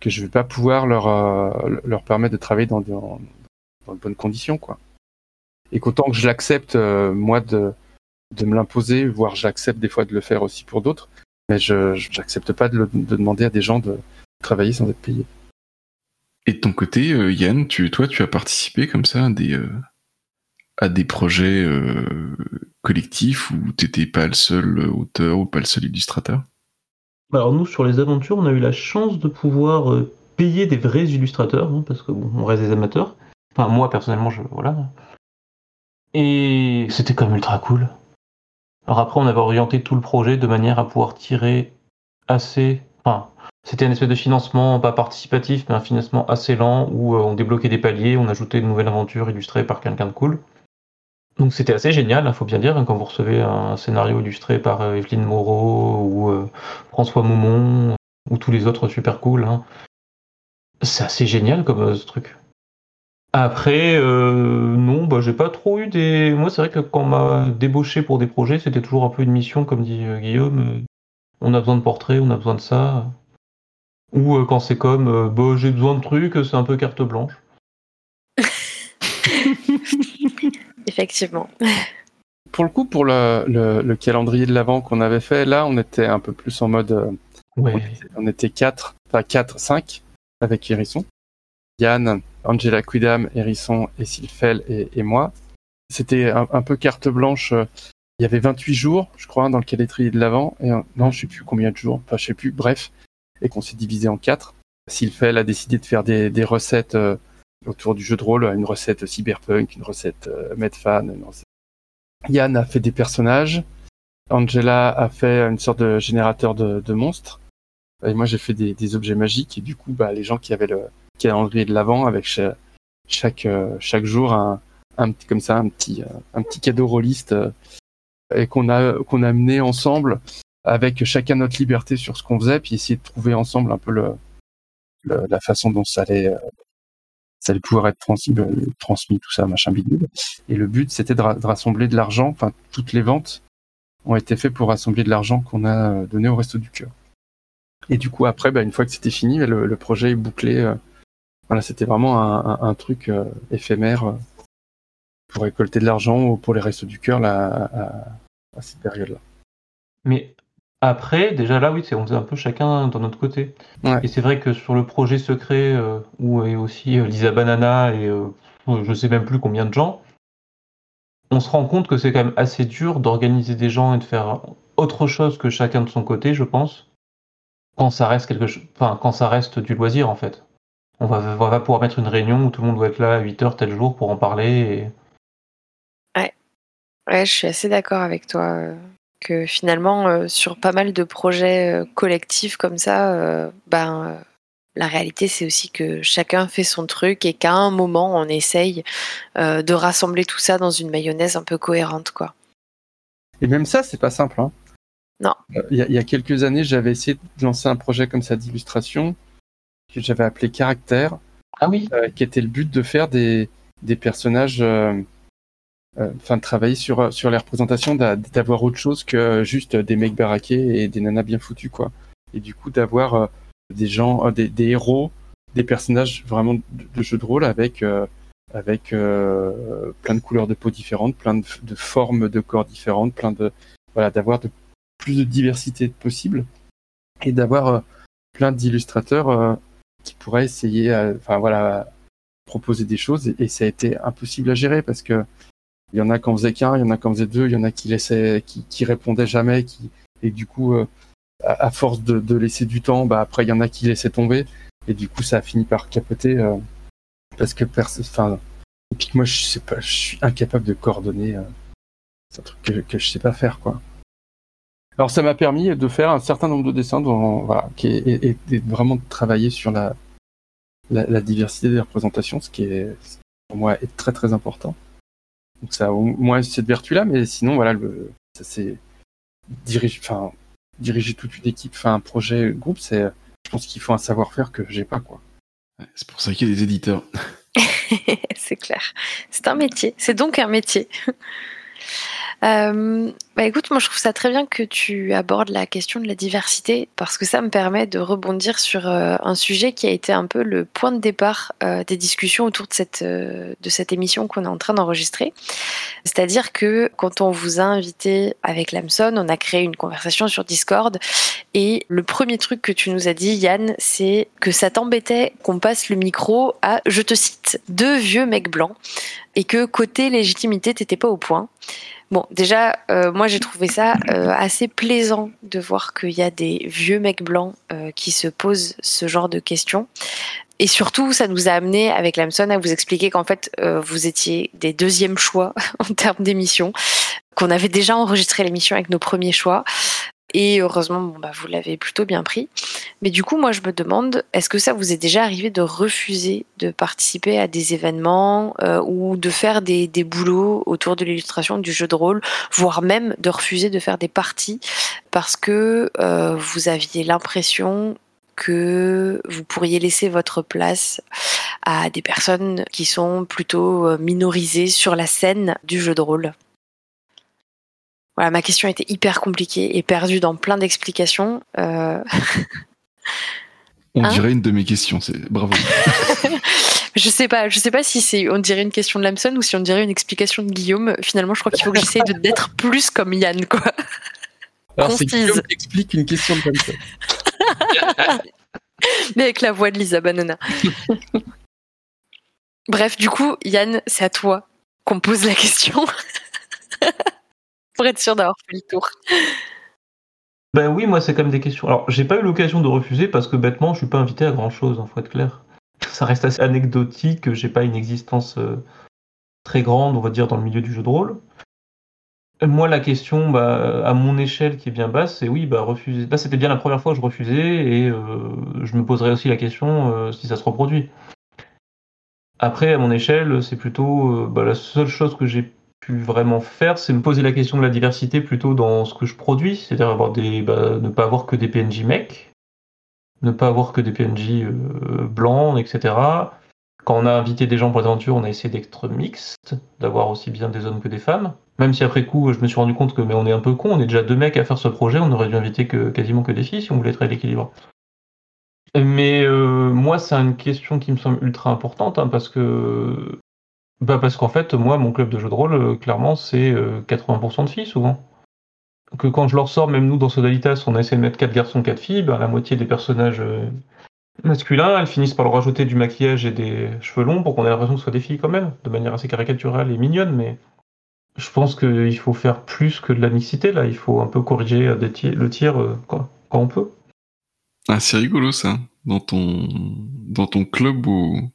S3: que je vais pas pouvoir leur euh, permettre de travailler dans, de bonnes conditions. Et qu'autant que je l'accepte euh, moi de me l'imposer, voire j'accepte des fois de le faire aussi pour d'autres, mais je j'accepte pas de, de, demander à des gens de travailler sans être payé.
S2: Et de ton côté, euh, Yann, tu toi tu as participé comme ça à des à des projets collectifs où t'étais pas le seul auteur ou pas le seul illustrateur?
S4: Alors nous, sur les aventures, on a eu la chance de pouvoir euh, payer des vrais illustrateurs, hein, parce que bon, on reste des amateurs. Enfin, moi personnellement, je voilà. Et c'était quand même ultra cool. Alors après, on avait orienté tout le projet de manière à pouvoir tirer assez. Enfin, c'était une espèce de financement pas participatif, mais un financement assez lent où euh, on débloquait des paliers, on ajoutait de nouvelles aventures illustrées par quelqu'un de cool. Donc c'était assez génial, il hein, faut bien dire, hein, quand vous recevez un scénario illustré par euh, Evelyne Moreau ou euh, François Moumon ou tous les autres super cool. Hein. C'est assez génial comme ce truc. Après, non, bah, j'ai pas trop eu des. Moi, c'est vrai que quand on m'a débauché pour des projets, c'était toujours un peu une mission, comme dit Guillaume. on a besoin de portraits, on a besoin de ça. Ou quand c'est comme, bah, j'ai besoin de trucs, c'est un peu carte blanche.
S1: Effectivement.
S3: Pour le coup, pour le, le, calendrier de l'avant qu'on avait fait, là, on était un peu plus en mode. Euh, on, était, 4, enfin 4, 5 avec Hérisson. Yann, Angela Quidam, Hérisson et Sylphel et, moi. C'était un, peu carte blanche. Il y avait 28 jours, je crois, dans le calendrier de l'avant. Et non, je sais plus combien de jours, enfin, je sais plus, bref. Et qu'on s'est divisé en 4. Sylphel a décidé de faire des, des recettes. Euh, autour du jeu de rôle, une recette cyberpunk, une recette euh, Medfan. Yann a fait des personnages. Angela a fait une sorte de générateur de, monstres. Et moi, j'ai fait des, objets magiques. Et du coup, bah, les gens qui avaient le calendrier de l'avant avec chaque, chaque, euh, chaque jour un, un petit comme ça un petit euh, un petit cadeau rôliste et qu'on a qu'on a mené ensemble avec chacun notre liberté sur ce qu'on faisait puis essayer de trouver ensemble un peu le, la façon dont ça allait ça allait pouvoir être transmis, transmis tout ça, machin bidule. Et le but, c'était de, rassembler de l'argent, enfin toutes les ventes ont été faits pour rassembler de l'argent qu'on a donné au Resto du Cœur. Et du coup, après, bah, une fois que c'était fini, le, le, projet est bouclé. Voilà, c'était vraiment un, un, truc éphémère pour récolter de l'argent pour les Restos du Cœur là, à, à cette période-là.
S4: Mais après, déjà là, oui, c'est on faisait un peu chacun dans notre côté. Et c'est vrai que sur le projet secret, euh, où est aussi euh, Lisa Banana et euh, je sais même plus combien de gens, on se rend compte que c'est quand même assez dur d'organiser des gens et de faire autre chose que chacun de son côté, je pense, quand ça reste quelque chose, enfin, quand ça reste du loisir en fait. On va, va pouvoir mettre une réunion où tout le monde doit être là à 8 heures tel jour pour en parler.
S1: Ouais. ouais, je suis assez d'accord avec toi que finalement, euh, sur pas mal de projets euh, collectifs comme ça, euh, ben, la réalité, c'est aussi que chacun fait son truc et qu'à un moment, on essaye de rassembler tout ça dans une mayonnaise un peu cohérente. quoi.
S3: Et même ça, c'est pas simple. Hein.
S1: Non.
S3: Il y, a quelques années, j'avais essayé de lancer un projet comme ça d'illustration que j'avais appelé Caractère.
S4: Ah oui.
S3: qui était le but de faire des, des personnages euh, enfin de travailler sur sur les représentations, d'avoir autre chose que juste des mecs baraqués et des nanas bien foutus quoi. Et du coup d'avoir euh, des gens, euh, des, des, héros, des personnages vraiment de, jeux de rôle avec avec plein de couleurs de peau différentes, plein de, de, formes de corps différentes, plein de voilà d'avoir de plus de diversité possible et d'avoir plein d'illustrateurs qui pourraient essayer, enfin voilà, proposer des choses et, ça a été impossible à gérer parce que il y en a qui en faisaient qu'un, il y en a qui en faisaient deux, il y en a qui laissaient, qui, qui répondaient jamais, qui et du coup, euh, à, force de, laisser du temps, bah après il y en a qui laissaient tomber et du coup ça a fini par capoter euh, parce que enfin et puis moi je sais pas, je suis incapable de coordonner. Euh, c'est un truc que, que je sais pas faire quoi. Alors ça m'a permis de faire un certain nombre de dessins dont, voilà, qui est, et, et vraiment de travailler sur la, la, la diversité des représentations, ce qui est pour moi est très très important. Donc ça a au moins cette vertu-là, mais sinon, voilà, le, ça c'est diriger, enfin, diriger toute une équipe, enfin, un projet groupe, c'est, je pense qu'il faut un savoir-faire que j'ai pas, quoi.
S2: C'est pour ça qu'il y a des éditeurs.
S1: c'est clair. C'est un métier. C'est donc un métier. Euh, bah écoute, moi je trouve ça très bien que tu abordes la question de la diversité parce que ça me permet de rebondir sur euh, un sujet qui a été un peu le point de départ euh, des discussions autour de cette, euh, de cette émission qu'on est en train d'enregistrer. C'est-à-dire que quand on vous a invité avec Lamson, on a créé une conversation sur Discord et le premier truc que tu nous as dit, Yann, c'est que ça t'embêtait qu'on passe le micro à, je te cite, deux vieux mecs blancs et que côté légitimité, t'étais pas au point. Bon, déjà, moi j'ai trouvé ça euh, assez plaisant de voir qu'il y a des vieux mecs blancs euh, qui se posent ce genre de questions. Et surtout, ça nous a amené avec Lamson à vous expliquer qu'en fait, vous étiez des deuxièmes choix en termes d'émission, qu'on avait déjà enregistré l'émission avec nos premiers choix, et heureusement, bah, vous l'avez plutôt bien pris. Mais du coup, moi, je me demande, est-ce que ça vous est déjà arrivé de refuser de participer à des événements euh, ou de faire des, des boulots autour de l'illustration du jeu de rôle, voire même de refuser de faire des parties parce que euh, vous aviez l'impression que vous pourriez laisser votre place à des personnes qui sont plutôt euh, minorisées sur la scène du jeu de rôle? Voilà, ma question était hyper compliquée et perdue dans plein d'explications. Euh...
S2: On hein dirait une de mes questions, c'est bravo.
S1: je sais pas, je sais pas si c'est on dirait une question de Lamson ou si on dirait une explication de Guillaume. Finalement, je crois qu'il faut que j'essaye d'être plus comme Yann, quoi.
S3: Alors c'est Guillaume qui explique une question de Lamson.
S1: Mais avec la voix de Lisa Banana. Bref, du coup, Yann, c'est à toi qu'on pose la question pour être sûr d'avoir fait le tour.
S4: Ben oui, moi c'est quand même des questions. Alors j'ai pas eu l'occasion de refuser parce que bêtement je suis pas invité à grand chose, en faut être clair. Ça reste assez anecdotique, j'ai pas une existence euh, très grande, on va dire, dans le milieu du jeu de rôle. Moi, la question, bah, à mon échelle qui est bien basse, c'est oui, bah, refuser. Là, c'était bien la première fois que je refusais et euh, je me poserai aussi la question euh, si ça se reproduit. Après, à mon échelle, c'est plutôt bah, la seule chose que j'ai vraiment faire, c'est me poser la question de la diversité plutôt dans ce que je produis, c'est-à-dire avoir des, bah, ne pas avoir que des PNJ mecs, ne pas avoir que des PNJ euh, blancs, etc. Quand on a invité des gens pour l'aventure, on a essayé d'être mixte, d'avoir aussi bien des hommes que des femmes. Même si après coup, je me suis rendu compte que mais on est un peu con, on est déjà deux mecs à faire ce projet, on aurait dû inviter que, quasiment que des filles si on voulait être à l'équilibre. Mais euh, moi, c'est une question qui me semble ultra importante hein, parce que bah parce qu'en fait, moi, mon club de jeu de rôle, euh, clairement, c'est 80% de filles souvent. Que quand je leur sors, même nous dans Sodalitas, on a essayé de mettre 4 garçons, 4 filles, bah, la moitié des personnages masculins, elles finissent par leur rajouter du maquillage et des cheveux longs pour qu'on ait l'impression que ce soit des filles quand même, de manière assez caricaturale et mignonne, mais je pense qu'il faut faire plus que de la mixité là, il faut un peu corriger le tir euh, quand, on peut.
S2: Ah, c'est rigolo ça. Dans ton, dans ton club ou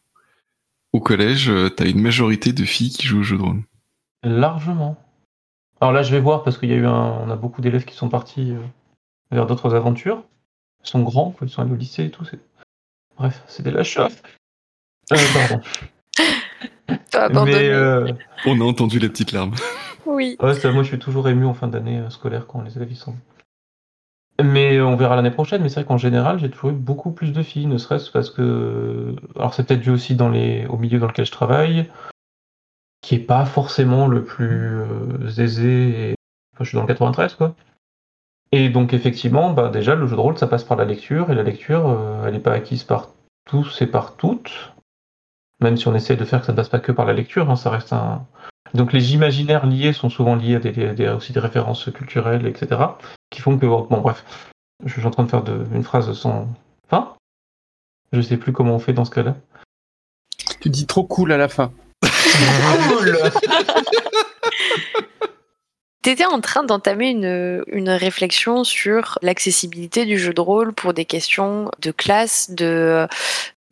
S2: au collège, euh, t'as une majorité de filles qui jouent au jeu de rôle.
S4: Largement. Alors là, je vais voir parce qu'il y a eu un, on a beaucoup d'élèves qui sont partis euh, vers d'autres aventures. Ils sont grands, ils sont allés au lycée et tout. Bref, c'est des lâches. Euh, pardon.
S1: Mais,
S2: euh, On a entendu les petites larmes.
S1: Oui.
S4: moi, je suis toujours ému en fin d'année scolaire quand les élèves y sont. Mais on verra l'année prochaine. Mais c'est vrai qu'en général, j'ai toujours eu beaucoup plus de filles, ne serait-ce parce que. Alors, c'est peut-être dû aussi au milieu dans lequel je travaille, qui est pas forcément le plus aisé. Enfin, je suis dans le 93, quoi. Et donc effectivement, bah, déjà le jeu de rôle ça passe par la lecture et la lecture euh, elle n'est pas acquise par tous et par toutes, même si on essaie de faire que ça ne passe pas que par la lecture, hein, ça reste un. Donc les imaginaires liés sont souvent liés à aussi des références culturelles, etc. qui font que bon bref, je suis en train de faire une phrase sans fin. Je sais plus comment on fait dans ce cas-là.
S3: Tu dis trop cool à la fin.
S4: cool
S1: Tu étais en train d'entamer une, une réflexion sur l'accessibilité du jeu de rôle pour des questions de classe, de,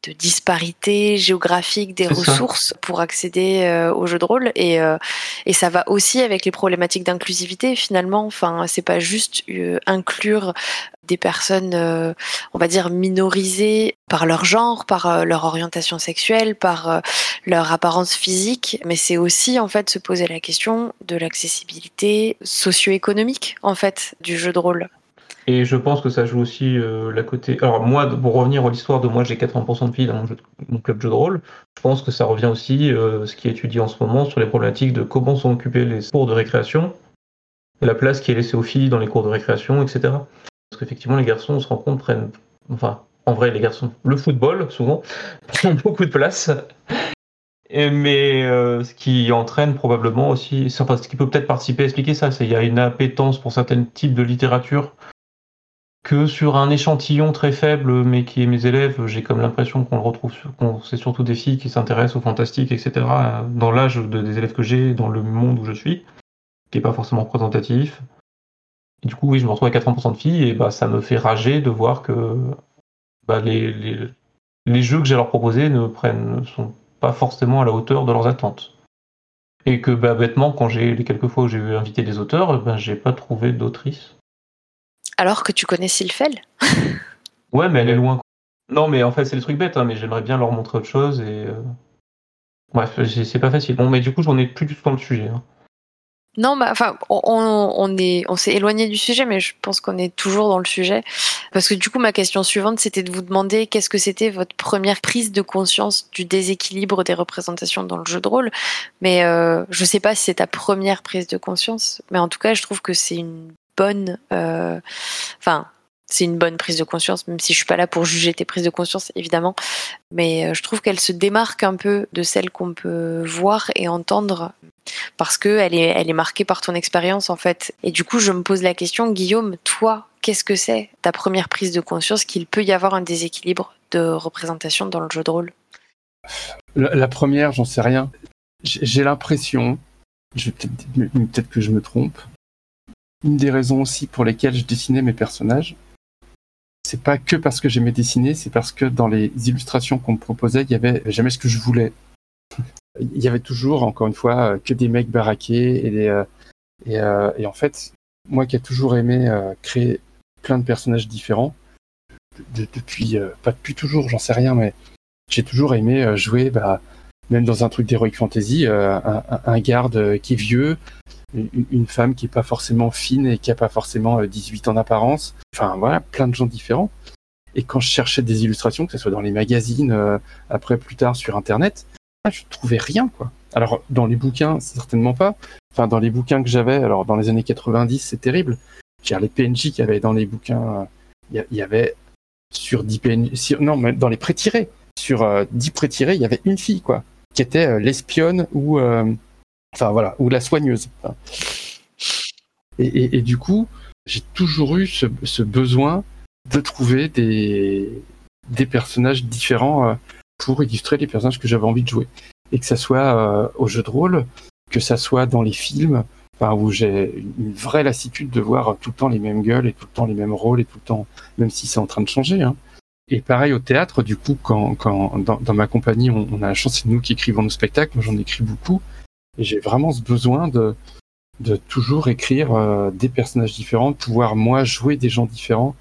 S1: de disparité géographique des ressources pour accéder euh, au jeu de rôle et, euh, et ça va aussi avec les problématiques d'inclusivité finalement. Enfin c'est pas juste euh, inclure des personnes on va dire minorisées par leur genre par leur orientation sexuelle par leur apparence physique mais c'est aussi en fait se poser la question de l'accessibilité socio-économique en fait du jeu de rôle
S4: et je pense que ça joue aussi euh, la côté. Alors, moi, pour revenir à l'histoire de moi, j'ai 80% de filles dans mon, club jeu de rôle. Je pense que ça revient aussi, euh, ce qui est étudié en ce moment, sur les problématiques de comment sont occupés les cours de récréation, la place qui est laissée aux filles dans les cours de récréation, etc. Parce qu'effectivement, les garçons, on se rend compte, prennent. Enfin, en vrai, les garçons, le football, souvent, prend beaucoup de place. mais euh, ce qui entraîne probablement aussi, enfin, ce qui peut peut-être participer à expliquer ça, c'est qu'il y a une appétence pour certains types de littérature que sur un échantillon très faible, mais qui est mes élèves, j'ai comme l'impression qu'on le retrouve, qu'on c'est surtout des filles qui s'intéressent au fantastique, etc. Dans l'âge des élèves que j'ai, dans le monde où je suis, qui est pas forcément représentatif. Et du coup, oui, je me retrouve à 80% de filles, et bah, ça me fait rager de voir que bah, les, les, les, jeux que j'ai leur proposés ne prennent, sont pas forcément à la hauteur de leurs attentes. Et que bah, bêtement, quand j'ai les quelques fois où j'ai invité des auteurs, ben, j'ai pas trouvé d'autrices
S1: alors que tu connais Sylphel
S4: Ouais, mais elle est loin. Non, mais en fait, c'est le truc bête, hein, mais j'aimerais bien leur montrer autre chose et. Euh, bref, c'est pas facile. Bon, mais du coup, j'en ai plus du tout dans le sujet. Hein.
S1: Non, bah, enfin, on, est, on s'est éloigné du sujet, mais je pense qu'on est toujours dans le sujet. Parce que du coup, ma question suivante, c'était de vous demander qu'est-ce que c'était votre première prise de conscience du déséquilibre des représentations dans le jeu de rôle. Mais euh, je sais pas si c'est ta première prise de conscience, mais en tout cas, je trouve que c'est une Euh, enfin, c'est une bonne prise de conscience, même si je suis pas là pour juger tes prises de conscience, évidemment. Mais euh, je trouve qu'elle se démarque un peu de celle qu'on peut voir et entendre parce que elle est, elle est marquée par ton expérience en fait. Et du coup, je me pose la question, Guillaume, toi, qu'est-ce que c'est ta première prise de conscience qu'il peut y avoir un déséquilibre de représentation dans le jeu de rôle?
S3: La, première, j'en sais rien. J'ai l'impression, peut-être que je me trompe, une des raisons aussi pour lesquelles je dessinais mes personnages, c'est pas que parce que j'aimais dessiner, c'est parce que dans les illustrations qu'on me proposait, il y avait jamais ce que je voulais. il y avait toujours, encore une fois, euh, que des mecs baraqués et des, euh, euh, en fait, moi qui ai toujours aimé créer plein de personnages différents, depuis, pas depuis toujours, j'en sais rien, mais j'ai toujours aimé jouer, bah, même dans un truc d'heroic fantasy, un, garde qui est vieux, une, femme qui est pas forcément fine et qui a pas forcément 18 euh, ans d'apparence. Enfin voilà, plein de gens différents. Et quand je cherchais des illustrations, que ce soit dans les magazines, euh, après plus tard sur Internet, je trouvais rien quoi. Alors dans les bouquins, certainement pas. enfin dans les bouquins que j'avais, alors dans les années 90, c'est terrible. J'ai les PNJ qu'il y avait dans les bouquins, il y, avait sur 10 PNJ, non, mais dans les pré-tirés, sur 10 pré-tirés, il y avait une fille, quoi, qui était l'espionne ou, enfin voilà, ou la soigneuse. Et, du coup, j'ai toujours eu ce, besoin de trouver des, des personnages différents pour illustrer les personnages que j'avais envie de jouer. Et que ça soit au jeu de rôle, que ça soit dans les films, enfin, où j'ai une vraie lassitude de voir tout le temps les mêmes gueules et tout le temps les mêmes rôles et tout le temps, même si c'est en train de changer. Hein. Et pareil au théâtre, du coup, quand, quand dans, ma compagnie, on, on, a la chance, c'est nous qui écrivons nos spectacles, moi j'en écris beaucoup, et j'ai vraiment ce besoin de, de toujours écrire euh, des personnages différents, de pouvoir moi jouer des gens différents,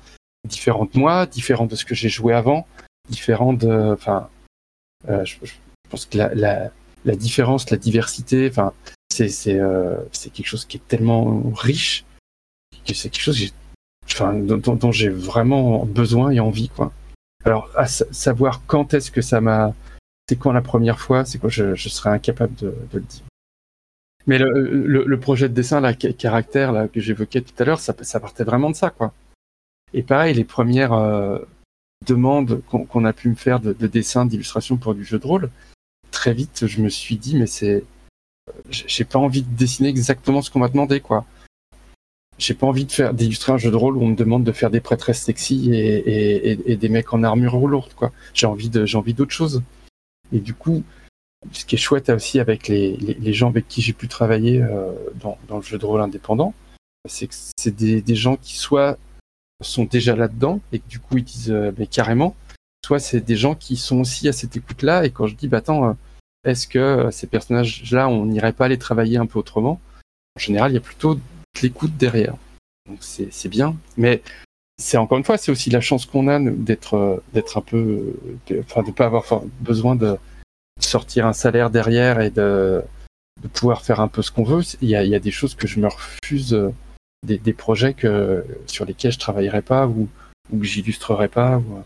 S3: différents de moi, différents de ce que j'ai joué avant, différents de, enfin, euh, je, pense que la, la, la différence, la diversité, enfin, c'est c'est euh, quelque chose qui est tellement riche que c'est quelque chose enfin, dont, dont j'ai vraiment besoin et envie, quoi. Alors, à savoir quand est-ce que ça m'a, c'est quand la première fois, c'est quoi, je, serais incapable de, le dire. Mais le, projet de dessin, la caractère là, que j'évoquais tout à l'heure, ça, partait vraiment de ça, quoi. Et pareil, les premières euh, demandes qu'on qu a pu me faire de, de dessin, d'illustration pour du jeu de rôle, très vite, je me suis dit, mais c'est, j'ai pas envie de dessiner exactement ce qu'on m'a demandé, quoi. J'ai pas envie de faire d'illustrer un jeu de rôle où on me demande de faire des prêtresses sexy et, et, des mecs en armure lourde, quoi. J'ai envie de, j'ai envie d'autre chose. Et du coup, ce qui est chouette aussi avec les, les, gens avec qui j'ai pu travailler euh, dans, dans, le jeu de rôle indépendant, c'est que c'est des, des, gens qui soit sont déjà là-dedans et que du coup ils disent euh, mais carrément, soit c'est des gens qui sont aussi à cette écoute-là et quand je dis bah attends, euh, est-ce que ces personnages-là, on n'irait pas les travailler un peu autrement? En général, il y a plutôt l'écoute derrière. Donc c'est bien, mais c'est encore une fois, c'est aussi la chance qu'on a d'être euh, d'être un peu, enfin de pas avoir besoin de sortir un salaire derrière et de, de pouvoir faire un peu ce qu'on veut. Il y, a, des choses que je me refuse, euh, des, projets que sur lesquels je travaillerai pas ou, ou que j'illustrerai pas ou,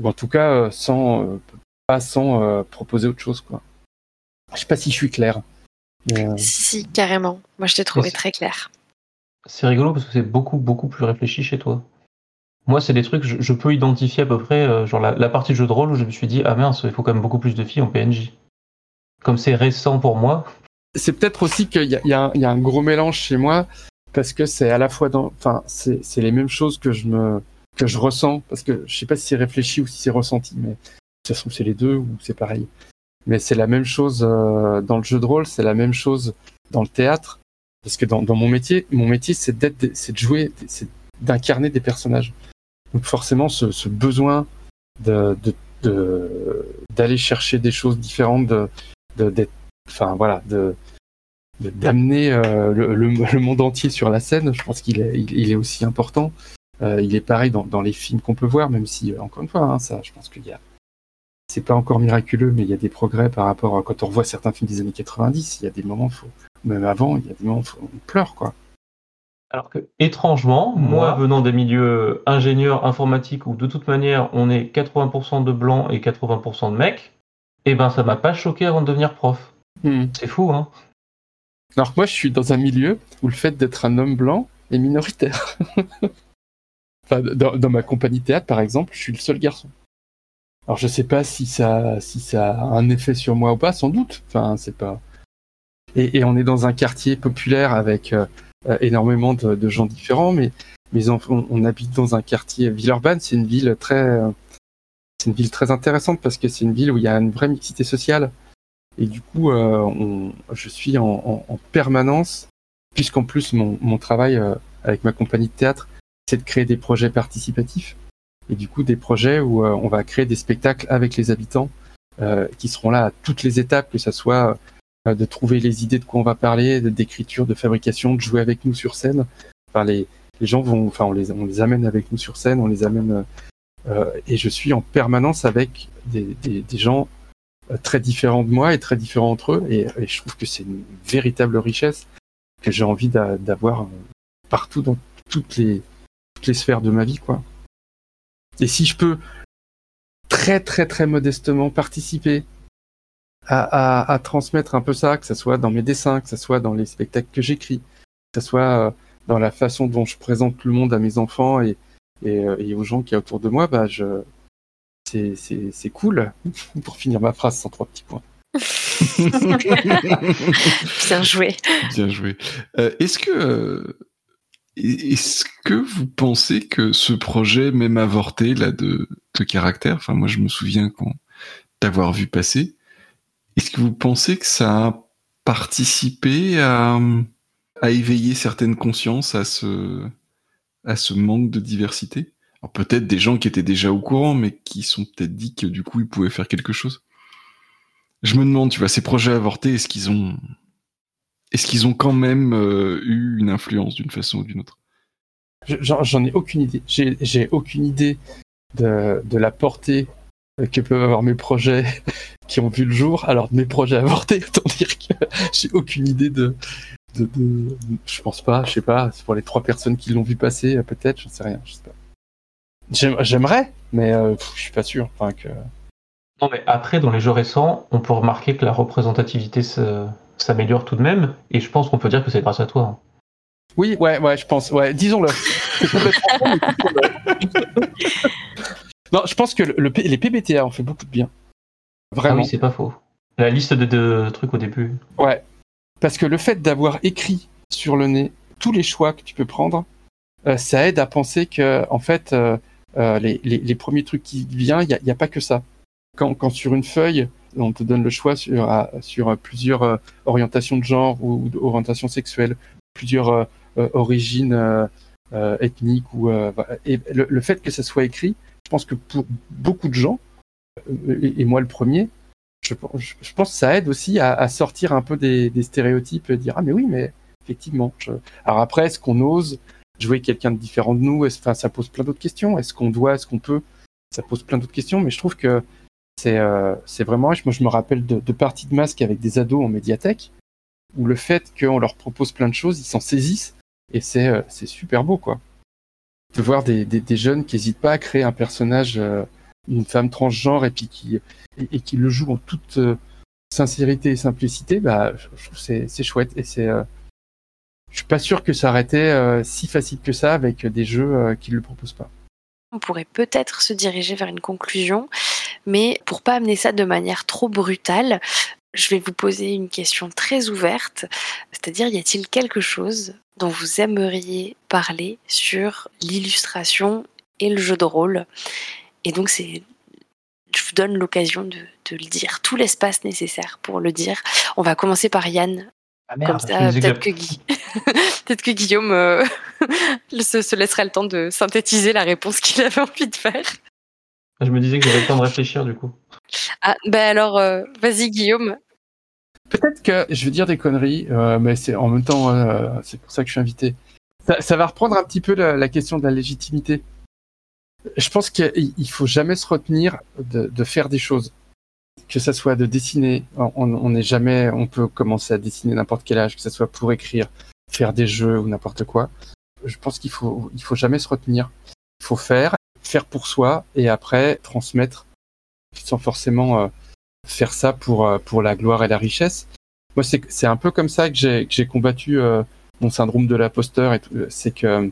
S3: ou, en tout cas sans pas sans euh, proposer autre chose quoi. Je sais pas si je suis clair.
S1: Mais, euh... Si carrément. Moi je t'ai trouvé très clair.
S4: C'est rigolo parce que c'est beaucoup beaucoup plus réfléchi chez toi. Moi, c'est des trucs, je, je, peux identifier à peu près, euh, genre la, la, partie jeu de rôle où je me suis dit, ah mince, il faut quand même beaucoup plus de filles en PNJ. Comme c'est récent pour moi.
S3: C'est peut-être aussi qu'il y, y, y, a un gros mélange chez moi, parce que c'est à la fois dans. Enfin, c'est les mêmes choses que je me que je ressens, parce que je sais pas si c'est réfléchi ou si c'est ressenti, mais de toute façon, c'est les deux ou c'est pareil. Mais c'est la même chose euh, dans le jeu de rôle, c'est la même chose dans le théâtre, parce que dans, dans mon métier, mon métier, c'est d'être, c'est de jouer, c'est d'incarner des personnages. Donc forcément, ce, ce besoin de, de, d'aller chercher des choses différentes, de, de d'être, enfin voilà, de d'amener euh, le, le, monde entier sur la scène. Je pense qu'il est, il, est aussi important. Euh, il est pareil dans, dans les films qu'on peut voir, même si encore une fois, hein, ça, je pense qu'il y a, c'est pas encore miraculeux, mais il y a des progrès par rapport à quand on revoit certains films des années 90. Il y a des moments, faut, même avant, il y a des moments, faut, on pleure quoi.
S4: Alors que, étrangement, moi, venant des milieux ingénieurs informatiques où de toute manière on est 80% de blancs et 80% de mecs, eh ben ça m'a pas choqué avant de devenir prof.
S3: Hmm.
S4: C'est fou, hein
S3: Alors que moi, je suis dans un milieu où le fait d'être un homme blanc est minoritaire. enfin, dans, dans, ma compagnie théâtre, par exemple, je suis le seul garçon. Alors je sais pas si ça, si ça a un effet sur moi ou pas, sans doute. Enfin, c'est pas. Et, on est dans un quartier populaire avec euh, euh, énormément de, gens différents, mais, on, habite dans un quartier Villeurbanne, c'est une ville très, c'est une ville très intéressante parce que c'est une ville où il y a une vraie mixité sociale. Et du coup, euh, je suis en, en, en permanence, puisqu'en plus mon, travail avec ma compagnie de théâtre, c'est de créer des projets participatifs et du coup des projets où euh, on va créer des spectacles avec les habitants qui seront là à toutes les étapes, que ça soit de trouver les idées de quoi on va parler, d'écriture, de fabrication, de jouer avec nous sur scène. Enfin, les, les gens vont, enfin, on les, on les amène avec nous sur scène, on les amène, euh, et je suis en permanence avec des, des, des, gens très différents de moi et très différents entre eux, et, et je trouve que c'est une véritable richesse que j'ai envie d'avoir partout dans toutes les, toutes les sphères de ma vie, quoi. Et si je peux très très très modestement participer à, transmettre un peu ça, que ce soit dans mes dessins, que ce soit dans les spectacles que j'écris, que ce soit dans la façon dont je présente le monde à mes enfants et, et, aux gens qui y a autour de moi, bah je c'est cool pour finir ma phrase sans trois petits points.
S1: Bien joué.
S2: Bien joué. Euh, est-ce que euh, est-ce que vous pensez que ce projet, même avorté là de, de caractère, enfin moi je me souviens d'avoir vu passer, est-ce que vous pensez que ça a participé à, à éveiller certaines consciences à ce à ce manque de diversité? Alors peut-être des gens qui étaient déjà au courant, mais qui sont peut-être dit que du coup ils pouvaient faire quelque chose. Je me demande, tu vois, ces projets avortés, est-ce qu'ils ont, est-ce qu'ils ont quand même euh, eu une influence d'une façon ou d'une autre?
S3: J'en ai aucune idée. J'ai aucune idée de, de, la portée que peuvent avoir mes projets qui ont vu le jour. Alors mes projets avortés, autant dire que j'ai aucune idée de, de, de, Je pense pas, je sais pas. C'est pour les trois personnes qui l'ont vu passer, peut-être, j'en sais rien. Je sais pas. J'aimerais, mais euh, je suis pas sûr. Enfin que.
S4: Non, mais après, dans les jeux récents, on peut remarquer que la représentativité s'améliore tout de même, et je pense qu'on peut dire que c'est grâce à toi. Hein.
S3: Oui, ouais, ouais, je pense. Ouais, disons-le. non, je pense que le, les PBTA ont fait beaucoup de bien. Vraiment. Ah
S4: oui, c'est pas faux. La liste de, trucs au début.
S3: Ouais. Parce que le fait d'avoir écrit sur le nez tous les choix que tu peux prendre, euh, ça aide à penser que, en fait, euh, euh, les, premiers trucs qui viennent, il n'y a, pas que ça quand, sur une feuille, on te donne le choix sur, sur plusieurs euh, orientations de genre ou, orientations sexuelles, plusieurs euh, euh, origines ethniques ou et le, fait que ça soit écrit, je pense que pour beaucoup de gens, et, moi le premier, je, pense que ça aide aussi à, sortir un peu des, stéréotypes et dire ah mais oui mais effectivement. Alors après, est-ce qu'on ose jouer quelqu'un de différent de nous? Enfin, ça pose plein d'autres questions. Est-ce qu'on doit? Est-ce qu'on peut? Ça pose plein d'autres questions. Mais je trouve que euh, c'est vraiment, moi je me rappelle de, parties de masque avec des ados en médiathèque, où le fait qu'on leur propose plein de choses, ils s'en saisissent, et c'est euh, super beau, quoi. De voir des, jeunes qui n'hésitent pas à créer un personnage, euh, une femme transgenre, et puis qui, et, qui le jouent en toute sincérité et simplicité, bah, je trouve c'est c'est chouette, et c'est... je suis pas sûr que ça aurait été si facile que ça avec des jeux qui ne le proposent pas.
S1: On pourrait peut-être se diriger vers une conclusion, mais pour pas amener ça de manière trop brutale, je vais vous poser une question très ouverte, c'est-à-dire y a-t-il quelque chose dont vous aimeriez parler sur l'illustration et le jeu de rôle? Et donc je vous donne l'occasion de, de, le dire, tout l'espace nécessaire pour le dire. On va commencer par Yann. Ah, Comme ça, peut-être que, peut que, Guillaume euh, se, se, laisserait le temps de synthétiser la réponse qu'il avait envie de faire.
S4: Je me disais que j'avais le temps de réfléchir du coup.
S1: Ah, ben alors, euh, vas-y Guillaume.
S3: Peut-être que je vais dire des conneries, euh, mais c'est en même temps, c'est pour ça que je suis invité. Ça, va reprendre un petit peu la, question de la légitimité. Je pense qu'il faut jamais se retenir de, de faire des choses que ça soit de dessiner, on n'est jamais, on peut commencer à dessiner n'importe quel âge, que ça soit pour écrire, faire des jeux ou n'importe quoi. Je pense qu'il faut, il faut jamais se retenir. Il faut faire, faire pour soi et après transmettre sans forcément euh, faire ça pour, euh, pour la gloire et la richesse. Moi, c'est un peu comme ça que j'ai combattu euh, mon syndrome de l'imposteur. C'est que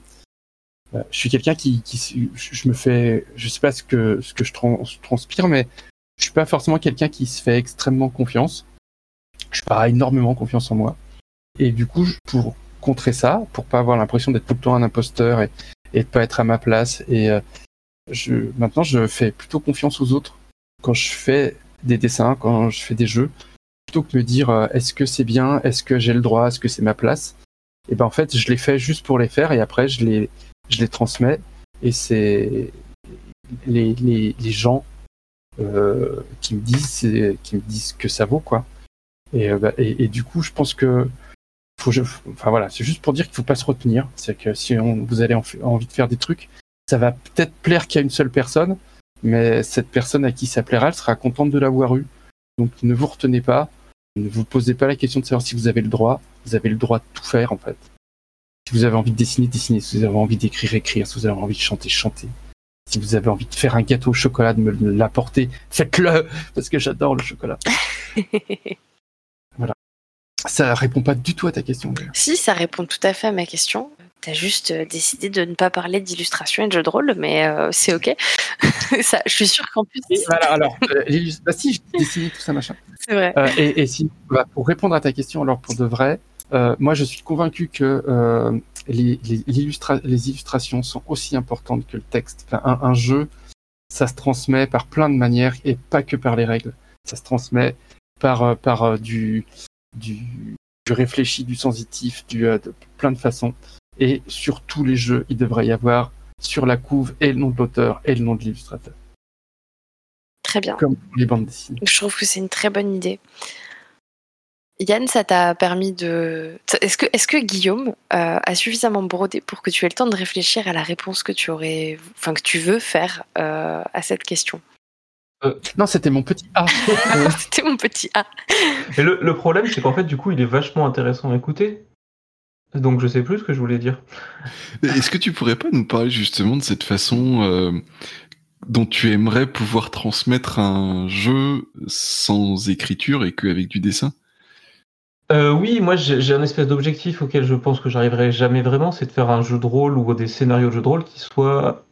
S3: je suis quelqu'un qui, qui, je me fais, je sais pas ce que, ce que je transpire, mais je suis pas forcément quelqu'un qui se fait extrêmement confiance. Je pas énormément confiance en moi. Et du coup, pour contrer ça, pour pas avoir l'impression d'être tout le temps un imposteur et, et de pas être à ma place, et euh, je, maintenant je fais plutôt confiance aux autres quand je fais des dessins, quand je fais des jeux, plutôt que de me dire euh, est-ce que c'est bien, est-ce que j'ai le droit, est-ce que c'est ma place. Et ben en fait, je les fais juste pour les faire et après je les je les transmets et c'est les, les gens euh, qui me disent qui me disent que ça vaut quoi. Et, euh, bah, du coup, je pense que enfin voilà, c'est juste pour dire qu'il faut pas se retenir. C'est que si vous avez envie de faire des trucs, ça va peut-être plaire qu'à une seule personne, mais cette personne à qui ça plaira, elle sera contente de l'avoir eu. Donc ne vous retenez pas, ne vous posez pas la question de savoir si vous avez le droit. Vous avez le droit de tout faire en fait. Si vous avez envie de dessiner, dessiner. Si vous avez envie d'écrire, écrire. Si vous avez envie de chanter, chanter. Si vous avez envie de faire un gâteau au chocolat, de me l'apporter, faites-le parce que j'adore le chocolat. voilà. Ça répond pas du tout à ta question.
S1: Si, ça répond tout à fait à ma question. T'as juste euh, décidé de ne pas parler d'illustration et de jeux de rôle, mais euh, c'est ok. ça, je suis sûre qu'en plus.
S3: voilà, alors, euh, bah, si, j'ai dessiné tout ça, machin.
S1: C'est vrai.
S3: et, si, bah, pour répondre à ta question, alors pour de vrai, moi je suis convaincu que les, les, les, illustrations sont aussi importantes que le texte. Enfin, un, jeu, ça se transmet par plein de manières et pas que par les règles. Ça se transmet par, par du, du, du réfléchi, du sensitif, du, de plein de façons. Et sur tous les jeux, il devrait y avoir sur la couve et le nom de l'auteur et le nom de l'illustrateur.
S1: Très bien.
S3: Comme les bandes dessinées.
S1: Je trouve que c'est une très bonne idée. Yann, ça t'a permis de. Est-ce que, est que Guillaume euh, a suffisamment brodé pour que tu aies le temps de réfléchir à la réponse que tu aurais, enfin que tu veux faire euh, à cette question?
S3: Euh, Non, c'était mon petit A.
S1: c'était mon petit A.
S4: Et le, le problème, c'est qu'en fait, du coup, il est vachement intéressant à écouter donc je sais plus ce que je voulais dire.
S2: Est-ce que tu pourrais pas nous parler justement de cette façon euh, dont tu aimerais pouvoir transmettre un jeu sans écriture et qu'avec du dessin?
S4: Euh, oui, moi j'ai un espèce d'objectif auquel je pense que j'arriverai jamais vraiment, c'est de faire un jeu de rôle ou des scénarios de jeu de rôle qui soient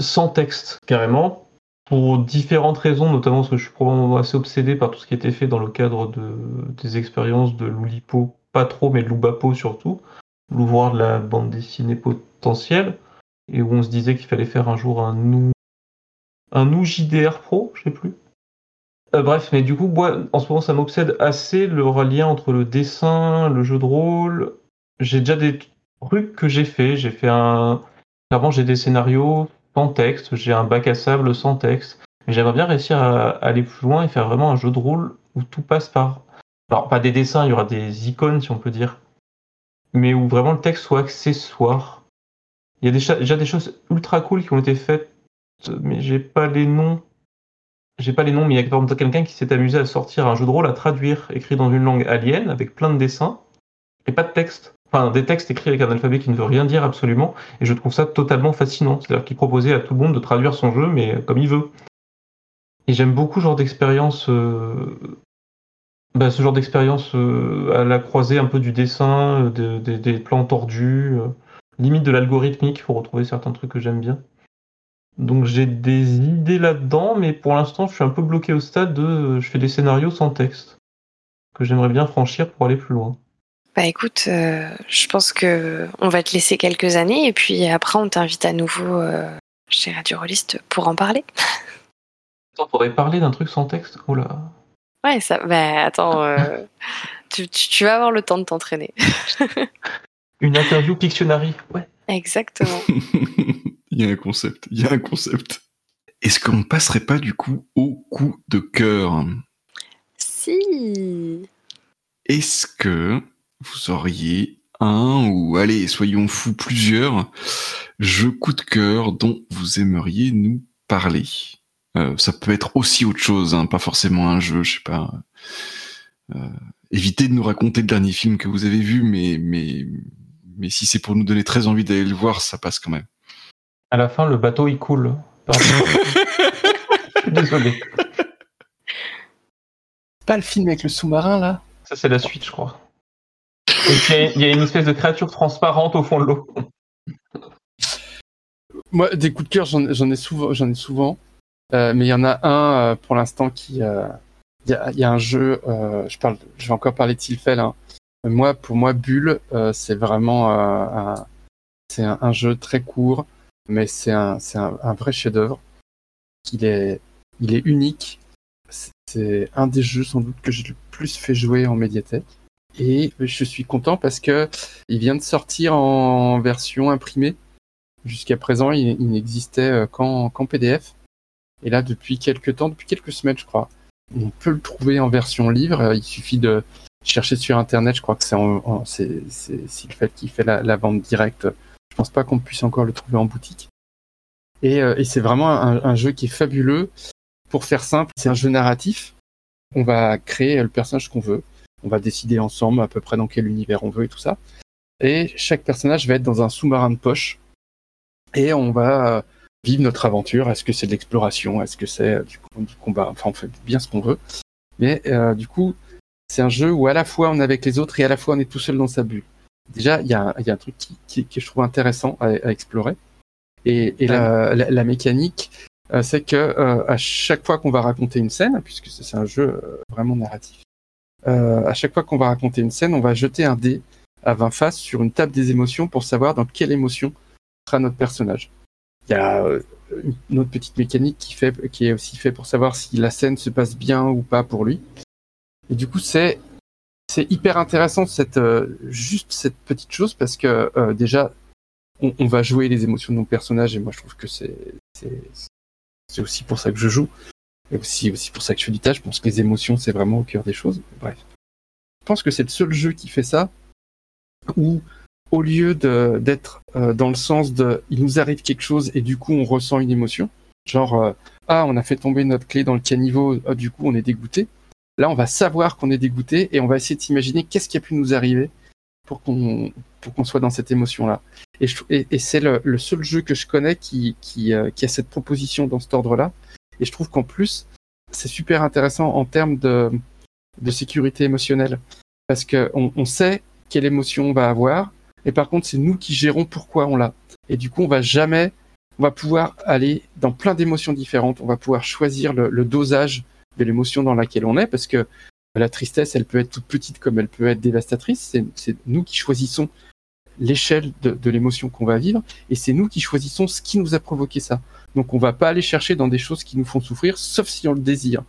S4: sans texte carrément, pour différentes raisons, notamment parce que je suis probablement assez obsédé par tout ce qui été fait dans le cadre de, des expériences de Loulipo pas trop, mais Loubapo surtout, l'ouvroir de la bande dessinée potentielle, et où on se disait qu'il fallait faire un jour un nous, un nous JDR Pro, je sais plus. Euh, bref, mais du coup, moi, en ce moment, ça m'obsède assez le lien entre le dessin, le jeu de rôle. J'ai déjà des trucs que j'ai fait. J'ai fait un. Avant, j'ai des scénarios sans texte. J'ai un bac à sable sans texte. Mais j'aimerais bien réussir à aller plus loin et faire vraiment un jeu de rôle où tout passe par alors pas des dessins, il y aura des icônes si on peut dire, mais où vraiment le texte soit accessoire. Il y a déjà des choses ultra cool qui ont été faites, mais j'ai pas les noms. J'ai pas les noms, mais il y a par exemple quelqu'un qui s'est amusé à sortir un jeu de rôle à traduire, écrit dans une langue alien, avec plein de dessins, et pas de texte. Enfin, des textes écrits avec un alphabet qui ne veut rien dire absolument, et je trouve ça totalement fascinant. C'est-à-dire qu'il proposait à tout le monde de traduire son jeu, mais comme il veut. Et j'aime beaucoup ce genre d'expérience euh, bah, ce genre d'expérience euh, à la croisée un peu du dessin, euh, des plans tordus, euh, limite de l'algorithmique pour retrouver certains trucs que j'aime bien. Donc j'ai des idées là-dedans, mais pour l'instant je suis un peu bloqué au stade de je fais des scénarios sans texte que j'aimerais bien franchir pour aller plus loin.
S1: Bah écoute, je pense que on va te laisser quelques années et puis après on t'invite à nouveau chez Radio Rollist pour en parler.
S4: Attends, faudrait parler d'un truc sans texte? Oh là.
S1: Ouais, ça. Bah, attends, euh, tu, vas avoir le temps de t'entraîner.
S4: Une interview Pictionary, ouais.
S1: Exactement.
S2: Il y a un concept, il y a un concept. Est-ce qu'on passerait pas du coup au coup de cœur?
S1: Si.
S2: Est-ce que vous auriez un ou allez, soyons fous, plusieurs jeux coup de cœur dont vous aimeriez nous parler? Euh, ça peut être aussi autre chose, hein, pas forcément un jeu, je sais pas. Euh, évitez de nous raconter le dernier film que vous avez vu, mais, mais, mais si c'est pour nous donner très envie d'aller le voir, ça passe quand même.
S4: À la fin, le bateau il coule. Désolé.
S3: Pas le film avec le sous-marin là
S4: Ça c'est la suite, je crois. il y a une espèce de créature transparente au fond de l'eau.
S3: Moi, des coups de cœur, j'en ai souvent. J'en ai souvent. Euh, mais il y en a un euh, pour l'instant qui. Euh, il y a, y, a, un jeu. je parle. Je vais encore parler de Tilfel. Hein. Moi, pour moi, Bulle, c'est vraiment un, c'est un, jeu très court, mais c'est un, un, un, vrai chef-d'œuvre. Il est, il est unique. C'est un des jeux sans doute que j'ai le plus fait jouer en médiathèque. Et je suis content parce que il vient de sortir en version imprimée. Jusqu'à présent, il, n'existait qu'en PDF. Et là, depuis quelques temps, depuis quelques semaines, je crois, on peut le trouver en version livre. Il suffit de chercher sur Internet. Je crois que c'est c'est, fait qui fait la, vente directe. Je pense pas qu'on puisse encore le trouver en boutique. Et, euh, c'est vraiment un, jeu qui est fabuleux. Pour faire simple, c'est un jeu narratif. On va créer le personnage qu'on veut. On va décider ensemble à peu près dans quel univers on veut et tout ça. Et chaque personnage va être dans un sous-marin de poche. Et on va vivre notre aventure. Est-ce que c'est de l'exploration? Est-ce que c'est du, du, combat? Enfin, on fait bien ce qu'on veut. Mais du coup, c'est un jeu où à la fois on est avec les autres et à la fois on est tout seul dans sa bulle. Déjà, il y a, y a, un truc qui, qui, qui, je trouve intéressant à, à explorer. Et, et la, la, la, mécanique, euh, c'est que euh, à chaque fois qu'on va raconter une scène, puisque c'est un jeu euh, vraiment narratif, à chaque fois qu'on va raconter une scène, on va jeter un dé à 20 faces sur une table des émotions pour savoir dans quelle émotion sera notre personnage. Il y a une autre petite mécanique qui, fait, qui est aussi fait pour savoir si la scène se passe bien ou pas pour lui. Et du coup, c'est c'est hyper intéressant cette euh, juste cette petite chose parce que euh, déjà on, va jouer les émotions de nos personnages et moi je trouve que c'est c'est aussi pour ça que je joue. Et aussi pour ça que je fais du tâche. Je pense que les émotions c'est vraiment au cœur des choses. Bref, je pense que c'est le seul jeu qui fait ça où au lieu d'être euh, dans le sens de il nous arrive quelque chose et du coup on ressent une émotion. Genre ah on a fait tomber notre clé dans le caniveau. Ah, du coup on est dégoûté Là, on va savoir qu'on est dégoûté et on va essayer de s'imaginer qu'est-ce qui a pu nous arriver pour qu'on pour qu'on soit dans cette émotion-là. Et, et, c'est le, le, seul jeu que je connais qui, qui, euh, qui a cette proposition dans cet ordre-là. Et je trouve qu'en plus, c'est super intéressant en termes de, de sécurité émotionnelle. Parce qu'on on sait quelle émotion on va avoir, et par contre, c'est nous qui gérons pourquoi on l'a. Et du coup, on va jamais, on va pouvoir aller dans plein d'émotions différentes, on va pouvoir choisir le, le dosage de l'émotion dans laquelle on est, parce que la tristesse, elle peut être toute petite comme elle peut être dévastatrice. C'est nous qui choisissons l'échelle de, l'émotion qu'on va vivre, et c'est nous qui choisissons ce qui nous a provoqué ça. Donc on va pas aller chercher dans des choses qui nous font souffrir, sauf si on le désire.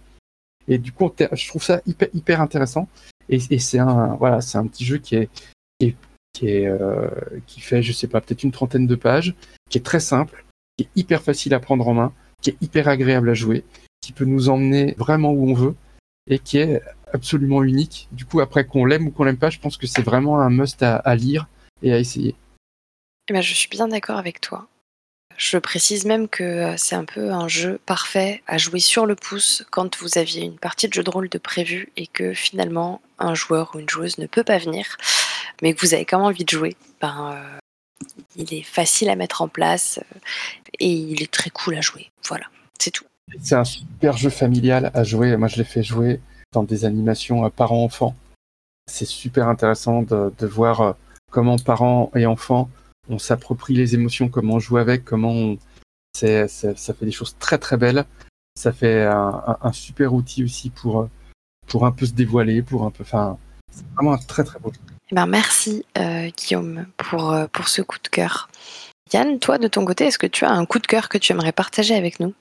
S3: Et du coup, je trouve ça hyper, intéressant. Et, c'est un, voilà, c'est un petit jeu qui est, qui, est, euh, qui fait, je sais pas, peut-être une trentaine de pages, qui est très simple, qui est hyper facile à prendre en main, qui est hyper agréable à jouer, qui peut nous emmener vraiment où on veut et qui est absolument unique. Du coup, après qu'on l'aime ou qu'on l'aime pas, je pense que c'est vraiment un must à, lire et à essayer.
S1: Eh ben, je suis bien d'accord avec toi. Je précise même que c'est un peu un jeu parfait à jouer sur le pouce quand vous aviez une partie de jeu de rôle de prévu et que finalement un joueur ou une joueuse ne peut pas venir, mais que vous avez quand même envie de jouer. Ben, euh, il est facile à mettre en place et il est très cool à jouer. Voilà, c'est tout.
S3: C'est un super jeu familial à jouer. Moi, je l'ai fait jouer dans des animations parents-enfants. C'est super intéressant de, voir comment parents et enfants on s'approprie les émotions, comment on joue avec, comment on... ça, fait des choses très très belles. Ça fait un, super outil aussi pour pour un peu se dévoiler, pour un peu. Enfin, c'est vraiment un très très beau jeu.
S1: Eh ben merci euh, Guillaume pour euh, pour ce coup de cœur. Yann, toi de ton côté, est-ce que tu as un coup de cœur que tu aimerais partager avec nous?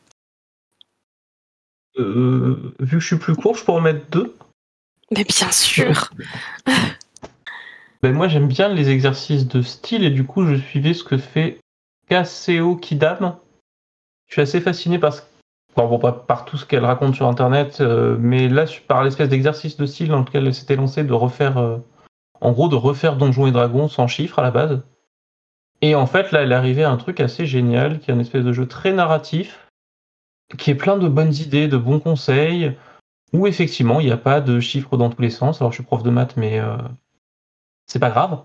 S4: Euh, vu que je suis plus court, je peux en mettre deux
S1: Mais bien sûr
S4: ben Moi, j'aime bien les exercices de style et du coup, je suivais ce que fait Kaseo Kidam. Je suis assez fasciné par, bon, bon, par tout ce qu'elle raconte sur Internet, euh, mais là, par l'espèce d'exercice de style dans lequel elle s'était lancée de refaire, euh, en gros, de refaire Donjons et Dragons sans chiffres à la base. Et en fait, là, elle est arrivée à un truc assez génial, qui est un espèce de jeu très narratif, qui est plein de bonnes idées, de bons conseils, où effectivement il n'y a pas de chiffres dans tous les sens. Alors je suis prof de maths, mais euh, c'est pas grave.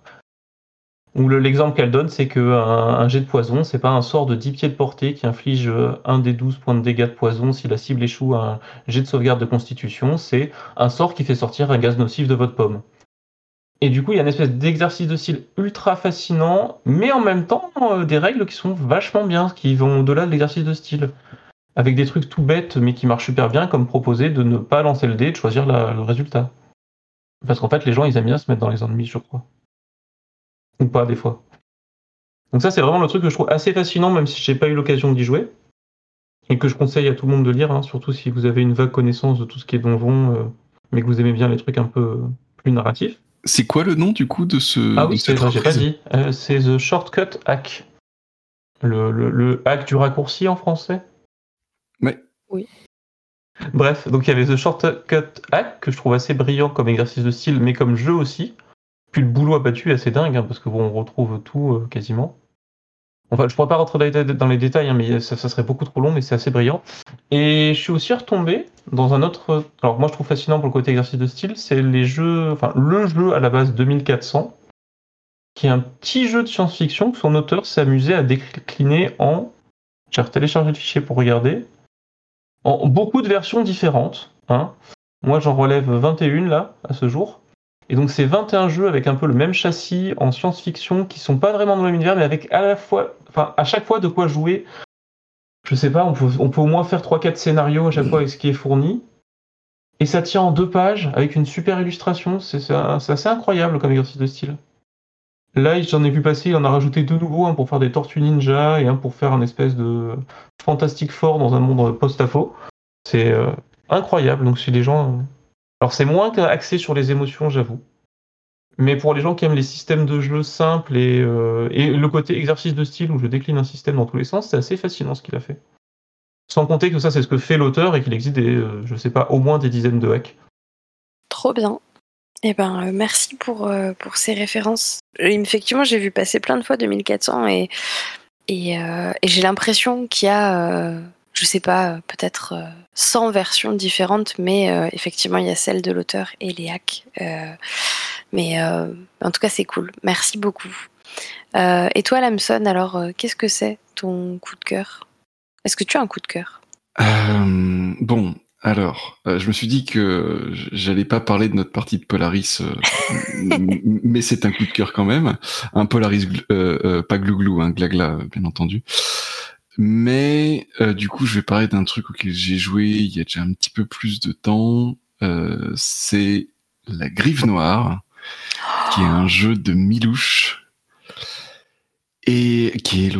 S4: Ou l'exemple qu'elle donne, c'est qu'un un jet de poison, c'est pas un sort de 10 pieds de portée qui inflige euh, un des 12 points de dégâts de poison si la cible échoue à un jet de sauvegarde de constitution, c'est un sort qui fait sortir un gaz nocif de votre pomme. Et du coup, il y a une espèce d'exercice de style ultra fascinant, mais en même temps, euh, des règles qui sont vachement bien, qui vont au-delà de l'exercice de style avec des trucs tout bêtes mais qui marchent super bien, comme proposer de ne pas lancer le dé et de choisir la, le résultat. Parce qu'en fait, les gens, ils aiment bien se mettre dans les ennemis, je crois. Ou pas, des fois. Donc ça, c'est vraiment le truc que je trouve assez fascinant, même si j'ai pas eu l'occasion d'y jouer. Et que je conseille à tout le monde de lire, hein, surtout si vous avez une vague connaissance de tout ce qui est donjon, euh, mais que vous aimez bien les trucs un peu plus narratifs.
S2: C'est quoi le nom, du coup, de ce...
S4: Ah oui, c'est j'ai pas dit. Euh, c'est The Shortcut Hack. Le, le, le hack du raccourci en français
S1: Oui.
S4: Bref, donc il y avait The Shortcut Hack que je trouve assez brillant comme exercice de style, mais comme jeu aussi. Puis le boulot abattu est assez dingue, hein, parce que bon, on retrouve tout euh, quasiment. Enfin, je pourrais pas rentrer dans les détails, hein, mais ça, ça, serait beaucoup trop long, mais c'est assez brillant. Et je suis aussi retombé dans un autre. Alors moi, je trouve fascinant pour le côté exercice de style, c'est les jeux, enfin le jeu à la base 2400, qui est un petit jeu de science-fiction que son auteur s'est amusé à décliner en J'ai téléchargé le fichier pour regarder. En beaucoup de versions différentes. Hein. Moi, j'en relève 21 là, à ce jour. Et donc, c'est 21 jeux avec un peu le même châssis en science-fiction qui sont pas vraiment dans le même univers, mais avec à la fois, enfin, à chaque fois de quoi jouer. Je sais pas, on peut, on peut au moins faire 3-4 scénarios à chaque fois avec ce qui est fourni. Et ça tient en deux pages avec une super illustration. C'est assez incroyable comme exercice de style. Là, j'en ai vu passer, il en a rajouté deux nouveaux, un pour faire des tortues ninja et un pour faire un espèce de fantastique fort dans un monde post-apo. C'est euh, incroyable. Donc, si les gens. Euh, alors, c'est moins axé sur les émotions, j'avoue. Mais pour les gens qui aiment les systèmes de jeu simples et, euh, et le côté exercice de style où je décline un système dans tous les sens, c'est assez fascinant ce qu'il a fait. Sans compter que ça, c'est ce que fait l'auteur et qu'il existe des, je sais pas, au moins des dizaines de hacks.
S1: Trop bien. Eh ben, euh, merci pour, euh, pour ces références. Effectivement, j'ai vu passer plein de fois 2400 et, et, euh, j'ai l'impression qu'il y a, je sais pas, peut-être 100 versions différentes, mais effectivement, il y a celle de l'auteur et mais en tout cas, c'est cool. Merci beaucoup. et toi, Lamson, alors, qu'est-ce que c'est ton coup de cœur? Est-ce que tu as un coup de cœur?
S2: Bon, alors, euh, je me suis dit que j'allais pas parler de notre partie de Polaris, euh, mais c'est un coup de cœur quand même. Un Polaris, euh, pas glouglou, un glagla, bien entendu. Mais du coup, je vais parler d'un truc auquel j'ai joué il y a déjà un petit peu plus de temps. c'est La Grive Noire, qui est un jeu de Milouche et qui est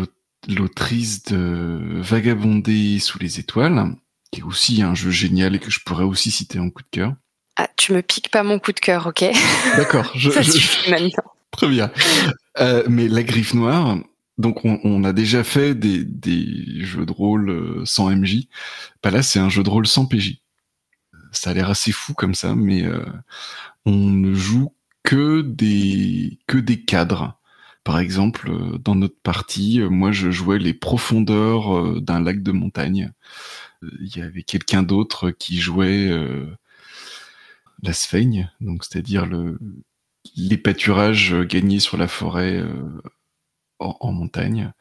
S2: l'autrice de Vagabonder sous les étoiles qui est aussi un jeu génial et que je pourrais aussi citer en coup de cœur.
S1: Ah, tu me piques pas mon coup de cœur, ok?
S2: D'accord.
S1: Je, Ça suffit maintenant.
S2: Très bien. Euh, mais la griffe noire, donc on, a déjà fait des, jeux de rôle euh, sans MJ. Bah là, c'est un jeu de rôle sans PJ. Ça a l'air assez fou comme ça, mais euh, on ne joue que des que des cadres. Par exemple, dans notre partie, moi je jouais les profondeurs d'un lac de montagne il y avait quelqu'un d'autre qui jouait euh, la sphaigne, donc c'est-à-dire le les pâturages gagnés sur la forêt euh, en, montagne.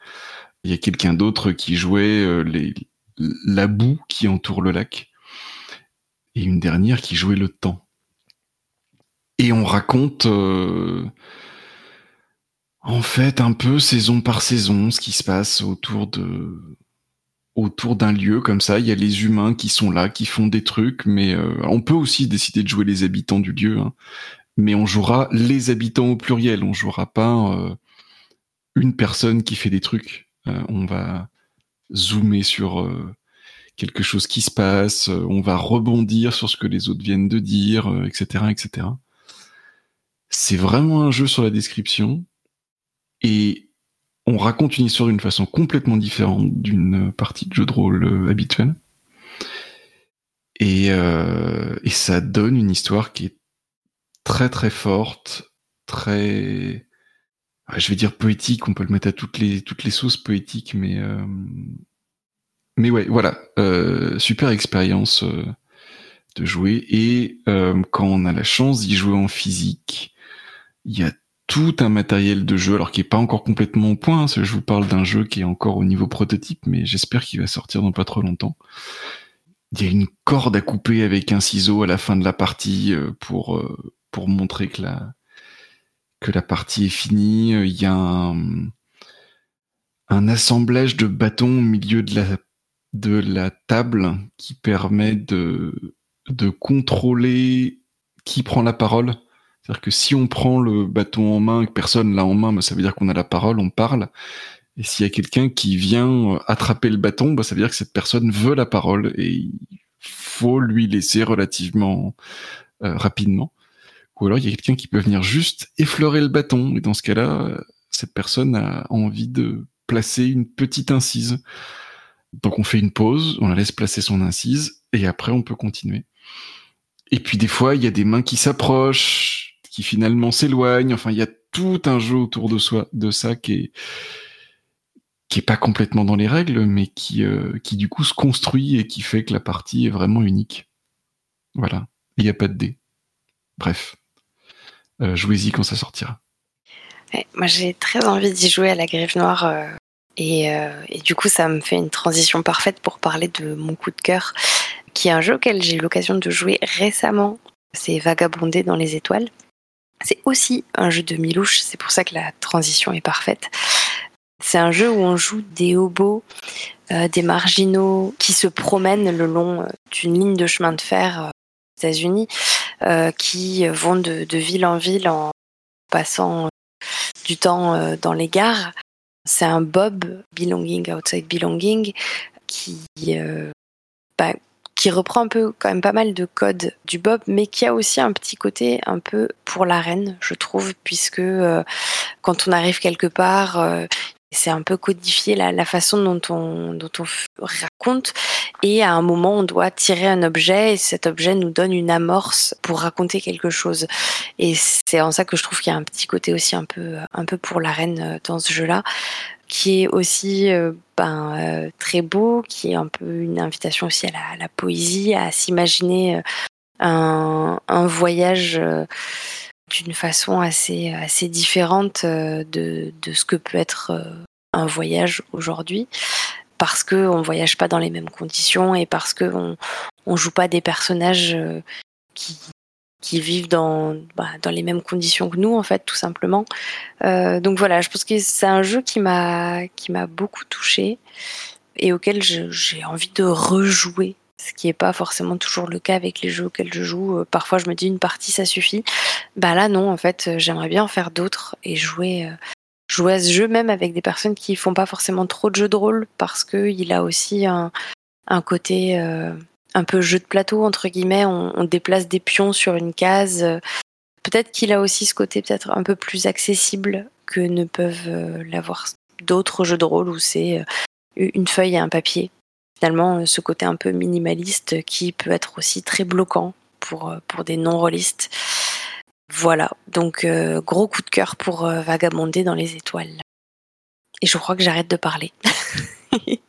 S2: Il y a quelqu'un d'autre qui jouait euh, la boue qui entoure le lac. Et une dernière qui jouait le temps. Et on raconte en fait un peu saison par saison ce qui se passe autour de autour d'un lieu comme ça. Il y a les humains qui sont là, qui font des trucs, mais euh, on peut aussi décider de jouer les habitants du lieu. Hein. Mais on jouera les habitants au pluriel. On jouera pas euh, une personne qui fait des trucs. Euh, on va zoomer sur quelque chose qui se passe. on va rebondir sur ce que les autres viennent de dire, etc., etc. C'est vraiment un jeu sur la description. Et on raconte une histoire d'une façon complètement différente d'une partie de jeu de rôle euh, habituelle. Et, euh, ça donne une histoire qui est très très forte, très, je vais dire poétique. On peut le mettre à toutes les toutes les sauces poétiques, mais euh, mais ouais, voilà, super expérience de jouer. Et quand on a la chance d'y jouer en physique, il y a tout un matériel de jeu, alors qui est pas encore complètement au point. Hein, je vous parle d'un jeu qui est encore au niveau prototype, mais j'espère qu'il va sortir dans pas trop longtemps. Il y a une corde à couper avec un ciseau à la fin de la partie euh, pour euh, pour montrer que la que la partie est finie. Il y a un, assemblage de bâtons au milieu de la table qui permet de contrôler qui prend la parole c'est-à-dire que si on prend le bâton en main, que personne l'a en main, bah, ça veut dire qu'on a la parole, on parle. Et s'il y a quelqu'un qui vient euh, attraper le bâton, bah, ça veut dire que cette personne veut la parole et il faut lui laisser relativement euh, rapidement. Ou alors il y a quelqu'un qui peut venir juste effleurer le bâton. Et dans ce cas-là, cette personne a envie de placer une petite incise. Donc on fait une pause, on la laisse placer son incise et après on peut continuer. Et puis des fois, il y a des mains qui s'approchent, finalement s'éloigne. Enfin, il y a tout un jeu autour de soi, de ça qui est qui est pas complètement dans les règles, mais qui euh, qui du coup se construit et qui fait que la partie est vraiment unique. Voilà. Il n'y a pas de dés. Bref, euh, jouez-y quand ça sortira.
S1: moi, j'ai très envie d'y jouer à la Griffe Noire. Euh, Et, et, du coup, ça me fait une transition parfaite pour parler de mon coup de cœur, qui est un jeu auquel j'ai eu l'occasion de jouer récemment. C'est Vagabonder dans les étoiles. C'est aussi un jeu de Milouche, c'est pour ça que la transition est parfaite. C'est un jeu où on joue des hobos, euh, des marginaux qui se promènent le long d'une ligne de chemin de fer aux États-Unis, euh, qui vont de, ville en ville en passant du temps dans les gares. C'est un Bob, Belonging Outside Belonging, qui euh, bah, qui reprend un peu quand même pas mal de codes du Bob, mais qui a aussi un petit côté un peu pour la reine, je trouve, puisque euh, quand on arrive quelque part, euh, c'est un peu codifié la, la, façon dont on, dont on raconte, et à un moment on doit tirer un objet, et cet objet nous donne une amorce pour raconter quelque chose. Et c'est en ça que je trouve qu'il y a un petit côté aussi un peu, un peu pour la reine euh, dans ce jeu-là qui est aussi euh, ben, euh, très beau, qui est un peu une invitation aussi à la, à la poésie, à s'imaginer euh, un, un, voyage d'une façon assez, assez différente de, de ce que peut être un voyage aujourd'hui. Parce qu'on ne voyage pas dans les mêmes conditions et parce qu'on ne joue pas des personnages qui, qui vivent dans, bah, dans les mêmes conditions que nous, en fait, tout simplement. Euh, donc voilà, je pense que c'est un jeu qui m'a qui m'a beaucoup touché et auquel j'ai envie de rejouer, ce qui n'est pas forcément toujours le cas avec les jeux auxquels je joue. Euh, parfois, je me dis une partie, ça suffit. Bah là, non, en fait, j'aimerais bien en faire d'autres et jouer. Euh, jouer à ce jeu même avec des personnes qui font pas forcément trop de jeux de rôle parce que il a aussi un, un côté euh, un peu jeu de plateau entre guillemets. On, déplace des pions sur une case. Peut-être qu'il a aussi ce côté peut-être un peu plus accessible que ne peuvent euh, l'avoir d'autres jeux de rôle où c'est euh, une feuille et un papier. Finalement, euh, ce côté un peu minimaliste qui peut être aussi très bloquant pour, pour des non-rollistes. Voilà, donc gros coup de cœur pour vagabonder dans les étoiles. Et je crois que j'arrête de parler.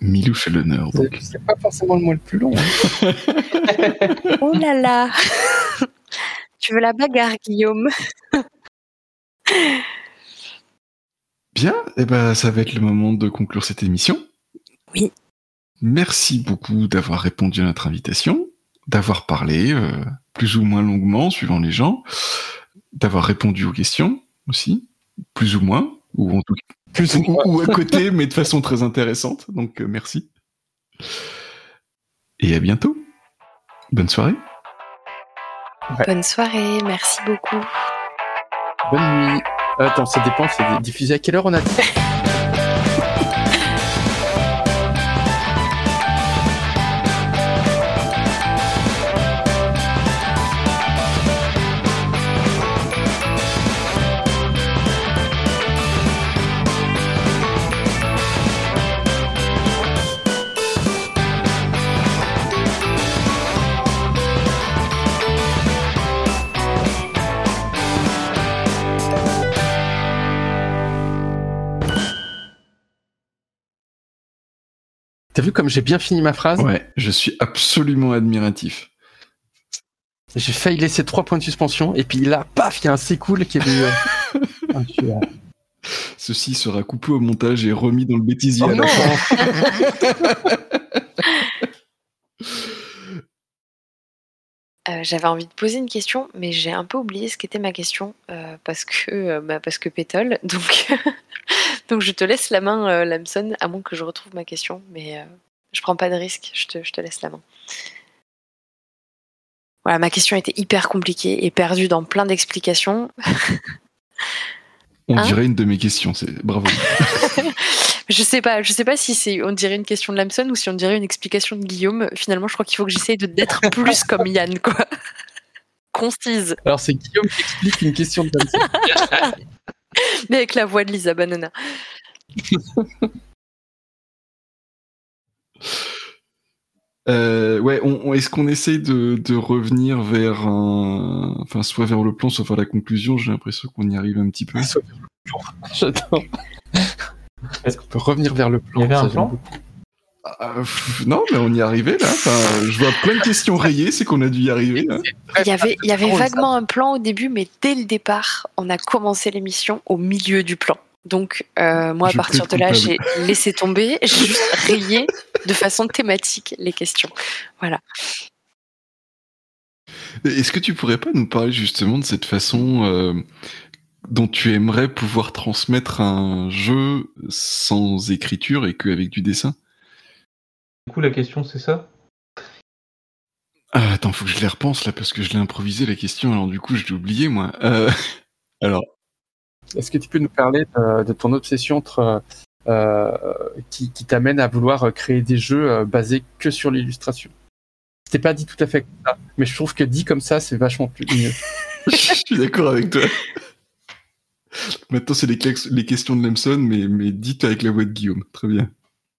S2: Milou fait l'honneur. Donc.
S3: C'est pas forcément le mot le plus long. Hein.
S1: oh là là Tu veux la bagarre, Guillaume?
S2: Bien, et eh ben, ça va être le moment de conclure cette émission.
S1: Oui.
S2: Merci beaucoup d'avoir répondu à notre invitation, d'avoir parlé euh, plus ou moins longuement, suivant les gens, d'avoir répondu aux questions aussi, plus ou moins, ou en tout cas plus ou, ou, à côté, mais de façon très intéressante. Donc euh, merci. Et à bientôt. Bonne soirée.
S1: Ouais. Bonne soirée, merci beaucoup.
S3: Bonne nuit. Attends, ça dépend, c'est diffusé à quelle heure on a dit? vu comme j'ai bien fini ma phrase
S2: Ouais, je suis absolument admiratif.
S3: J'ai failli laisser trois points de suspension et puis là, paf, il y a un c'est cool qui est venu.
S2: Euh... Ceci sera coupé au montage et remis dans le bêtisier oh à la fin.
S1: Euh, J'avais envie de poser une question, mais j'ai un peu oublié ce qu'était ma question euh, parce que euh, bah, parce que pétole. Donc donc je te laisse la main, Lamson, à moins que je retrouve ma question, mais je prends pas de risque. Je te, je te laisse la main. Voilà, ma question était hyper compliquée et perdue dans plein d'explications.
S2: On hein? dirait une de mes questions, c'est bravo.
S1: je sais pas, je sais pas si c'est on dirait une question de Lamson ou si on dirait une explication de Guillaume. Finalement, je crois qu'il faut que j'essaye d'être plus comme Yann, quoi. Concise.
S3: Alors c'est Guillaume qui explique une question de Lamson.
S1: Mais avec la voix de Lisa Banana.
S2: Euh, ouais, on, on, est-ce qu'on essaye de, de, revenir vers un, enfin, soit vers le plan, soit vers la conclusion? J'ai l'impression qu'on y arrive un petit peu.
S3: Soit vers le plan. J'adore. Est-ce qu'on peut revenir vers le plan
S4: Il y avait un plan
S2: euh, non, mais on y arrivait là. Enfin, je vois plein de questions rayées, c'est qu'on a dû y arriver. Là.
S1: Il y avait, il y avait vaguement un plan au début, mais dès le départ, on a commencé l'émission au milieu du plan. Donc, euh, moi, à
S2: Je
S1: partir de là, j'ai laissé tomber. J'ai juste rayé de façon thématique les questions. Voilà.
S2: Est-ce que tu pourrais pas nous parler justement de cette façon euh, dont tu aimerais pouvoir transmettre un jeu sans écriture et qu'avec du dessin
S4: Du coup, la question, c'est ça?
S2: Ah, Attends, faut que je les repense là parce que je l'ai improvisé la question, alors du coup je l'ai oublié moi. Euh, alors,
S3: Est-ce que tu peux nous parler de, de ton obsession entre, euh, qui, qui t'amène à vouloir créer des jeux euh, basés que sur l'illustration? C'était pas dit tout à fait comme ça, mais je trouve que dit comme ça, c'est vachement plus mieux.
S2: je suis d'accord avec toi. Maintenant c'est les, questions de Lemson, mais, mais dites avec la voix de Guillaume. Très bien.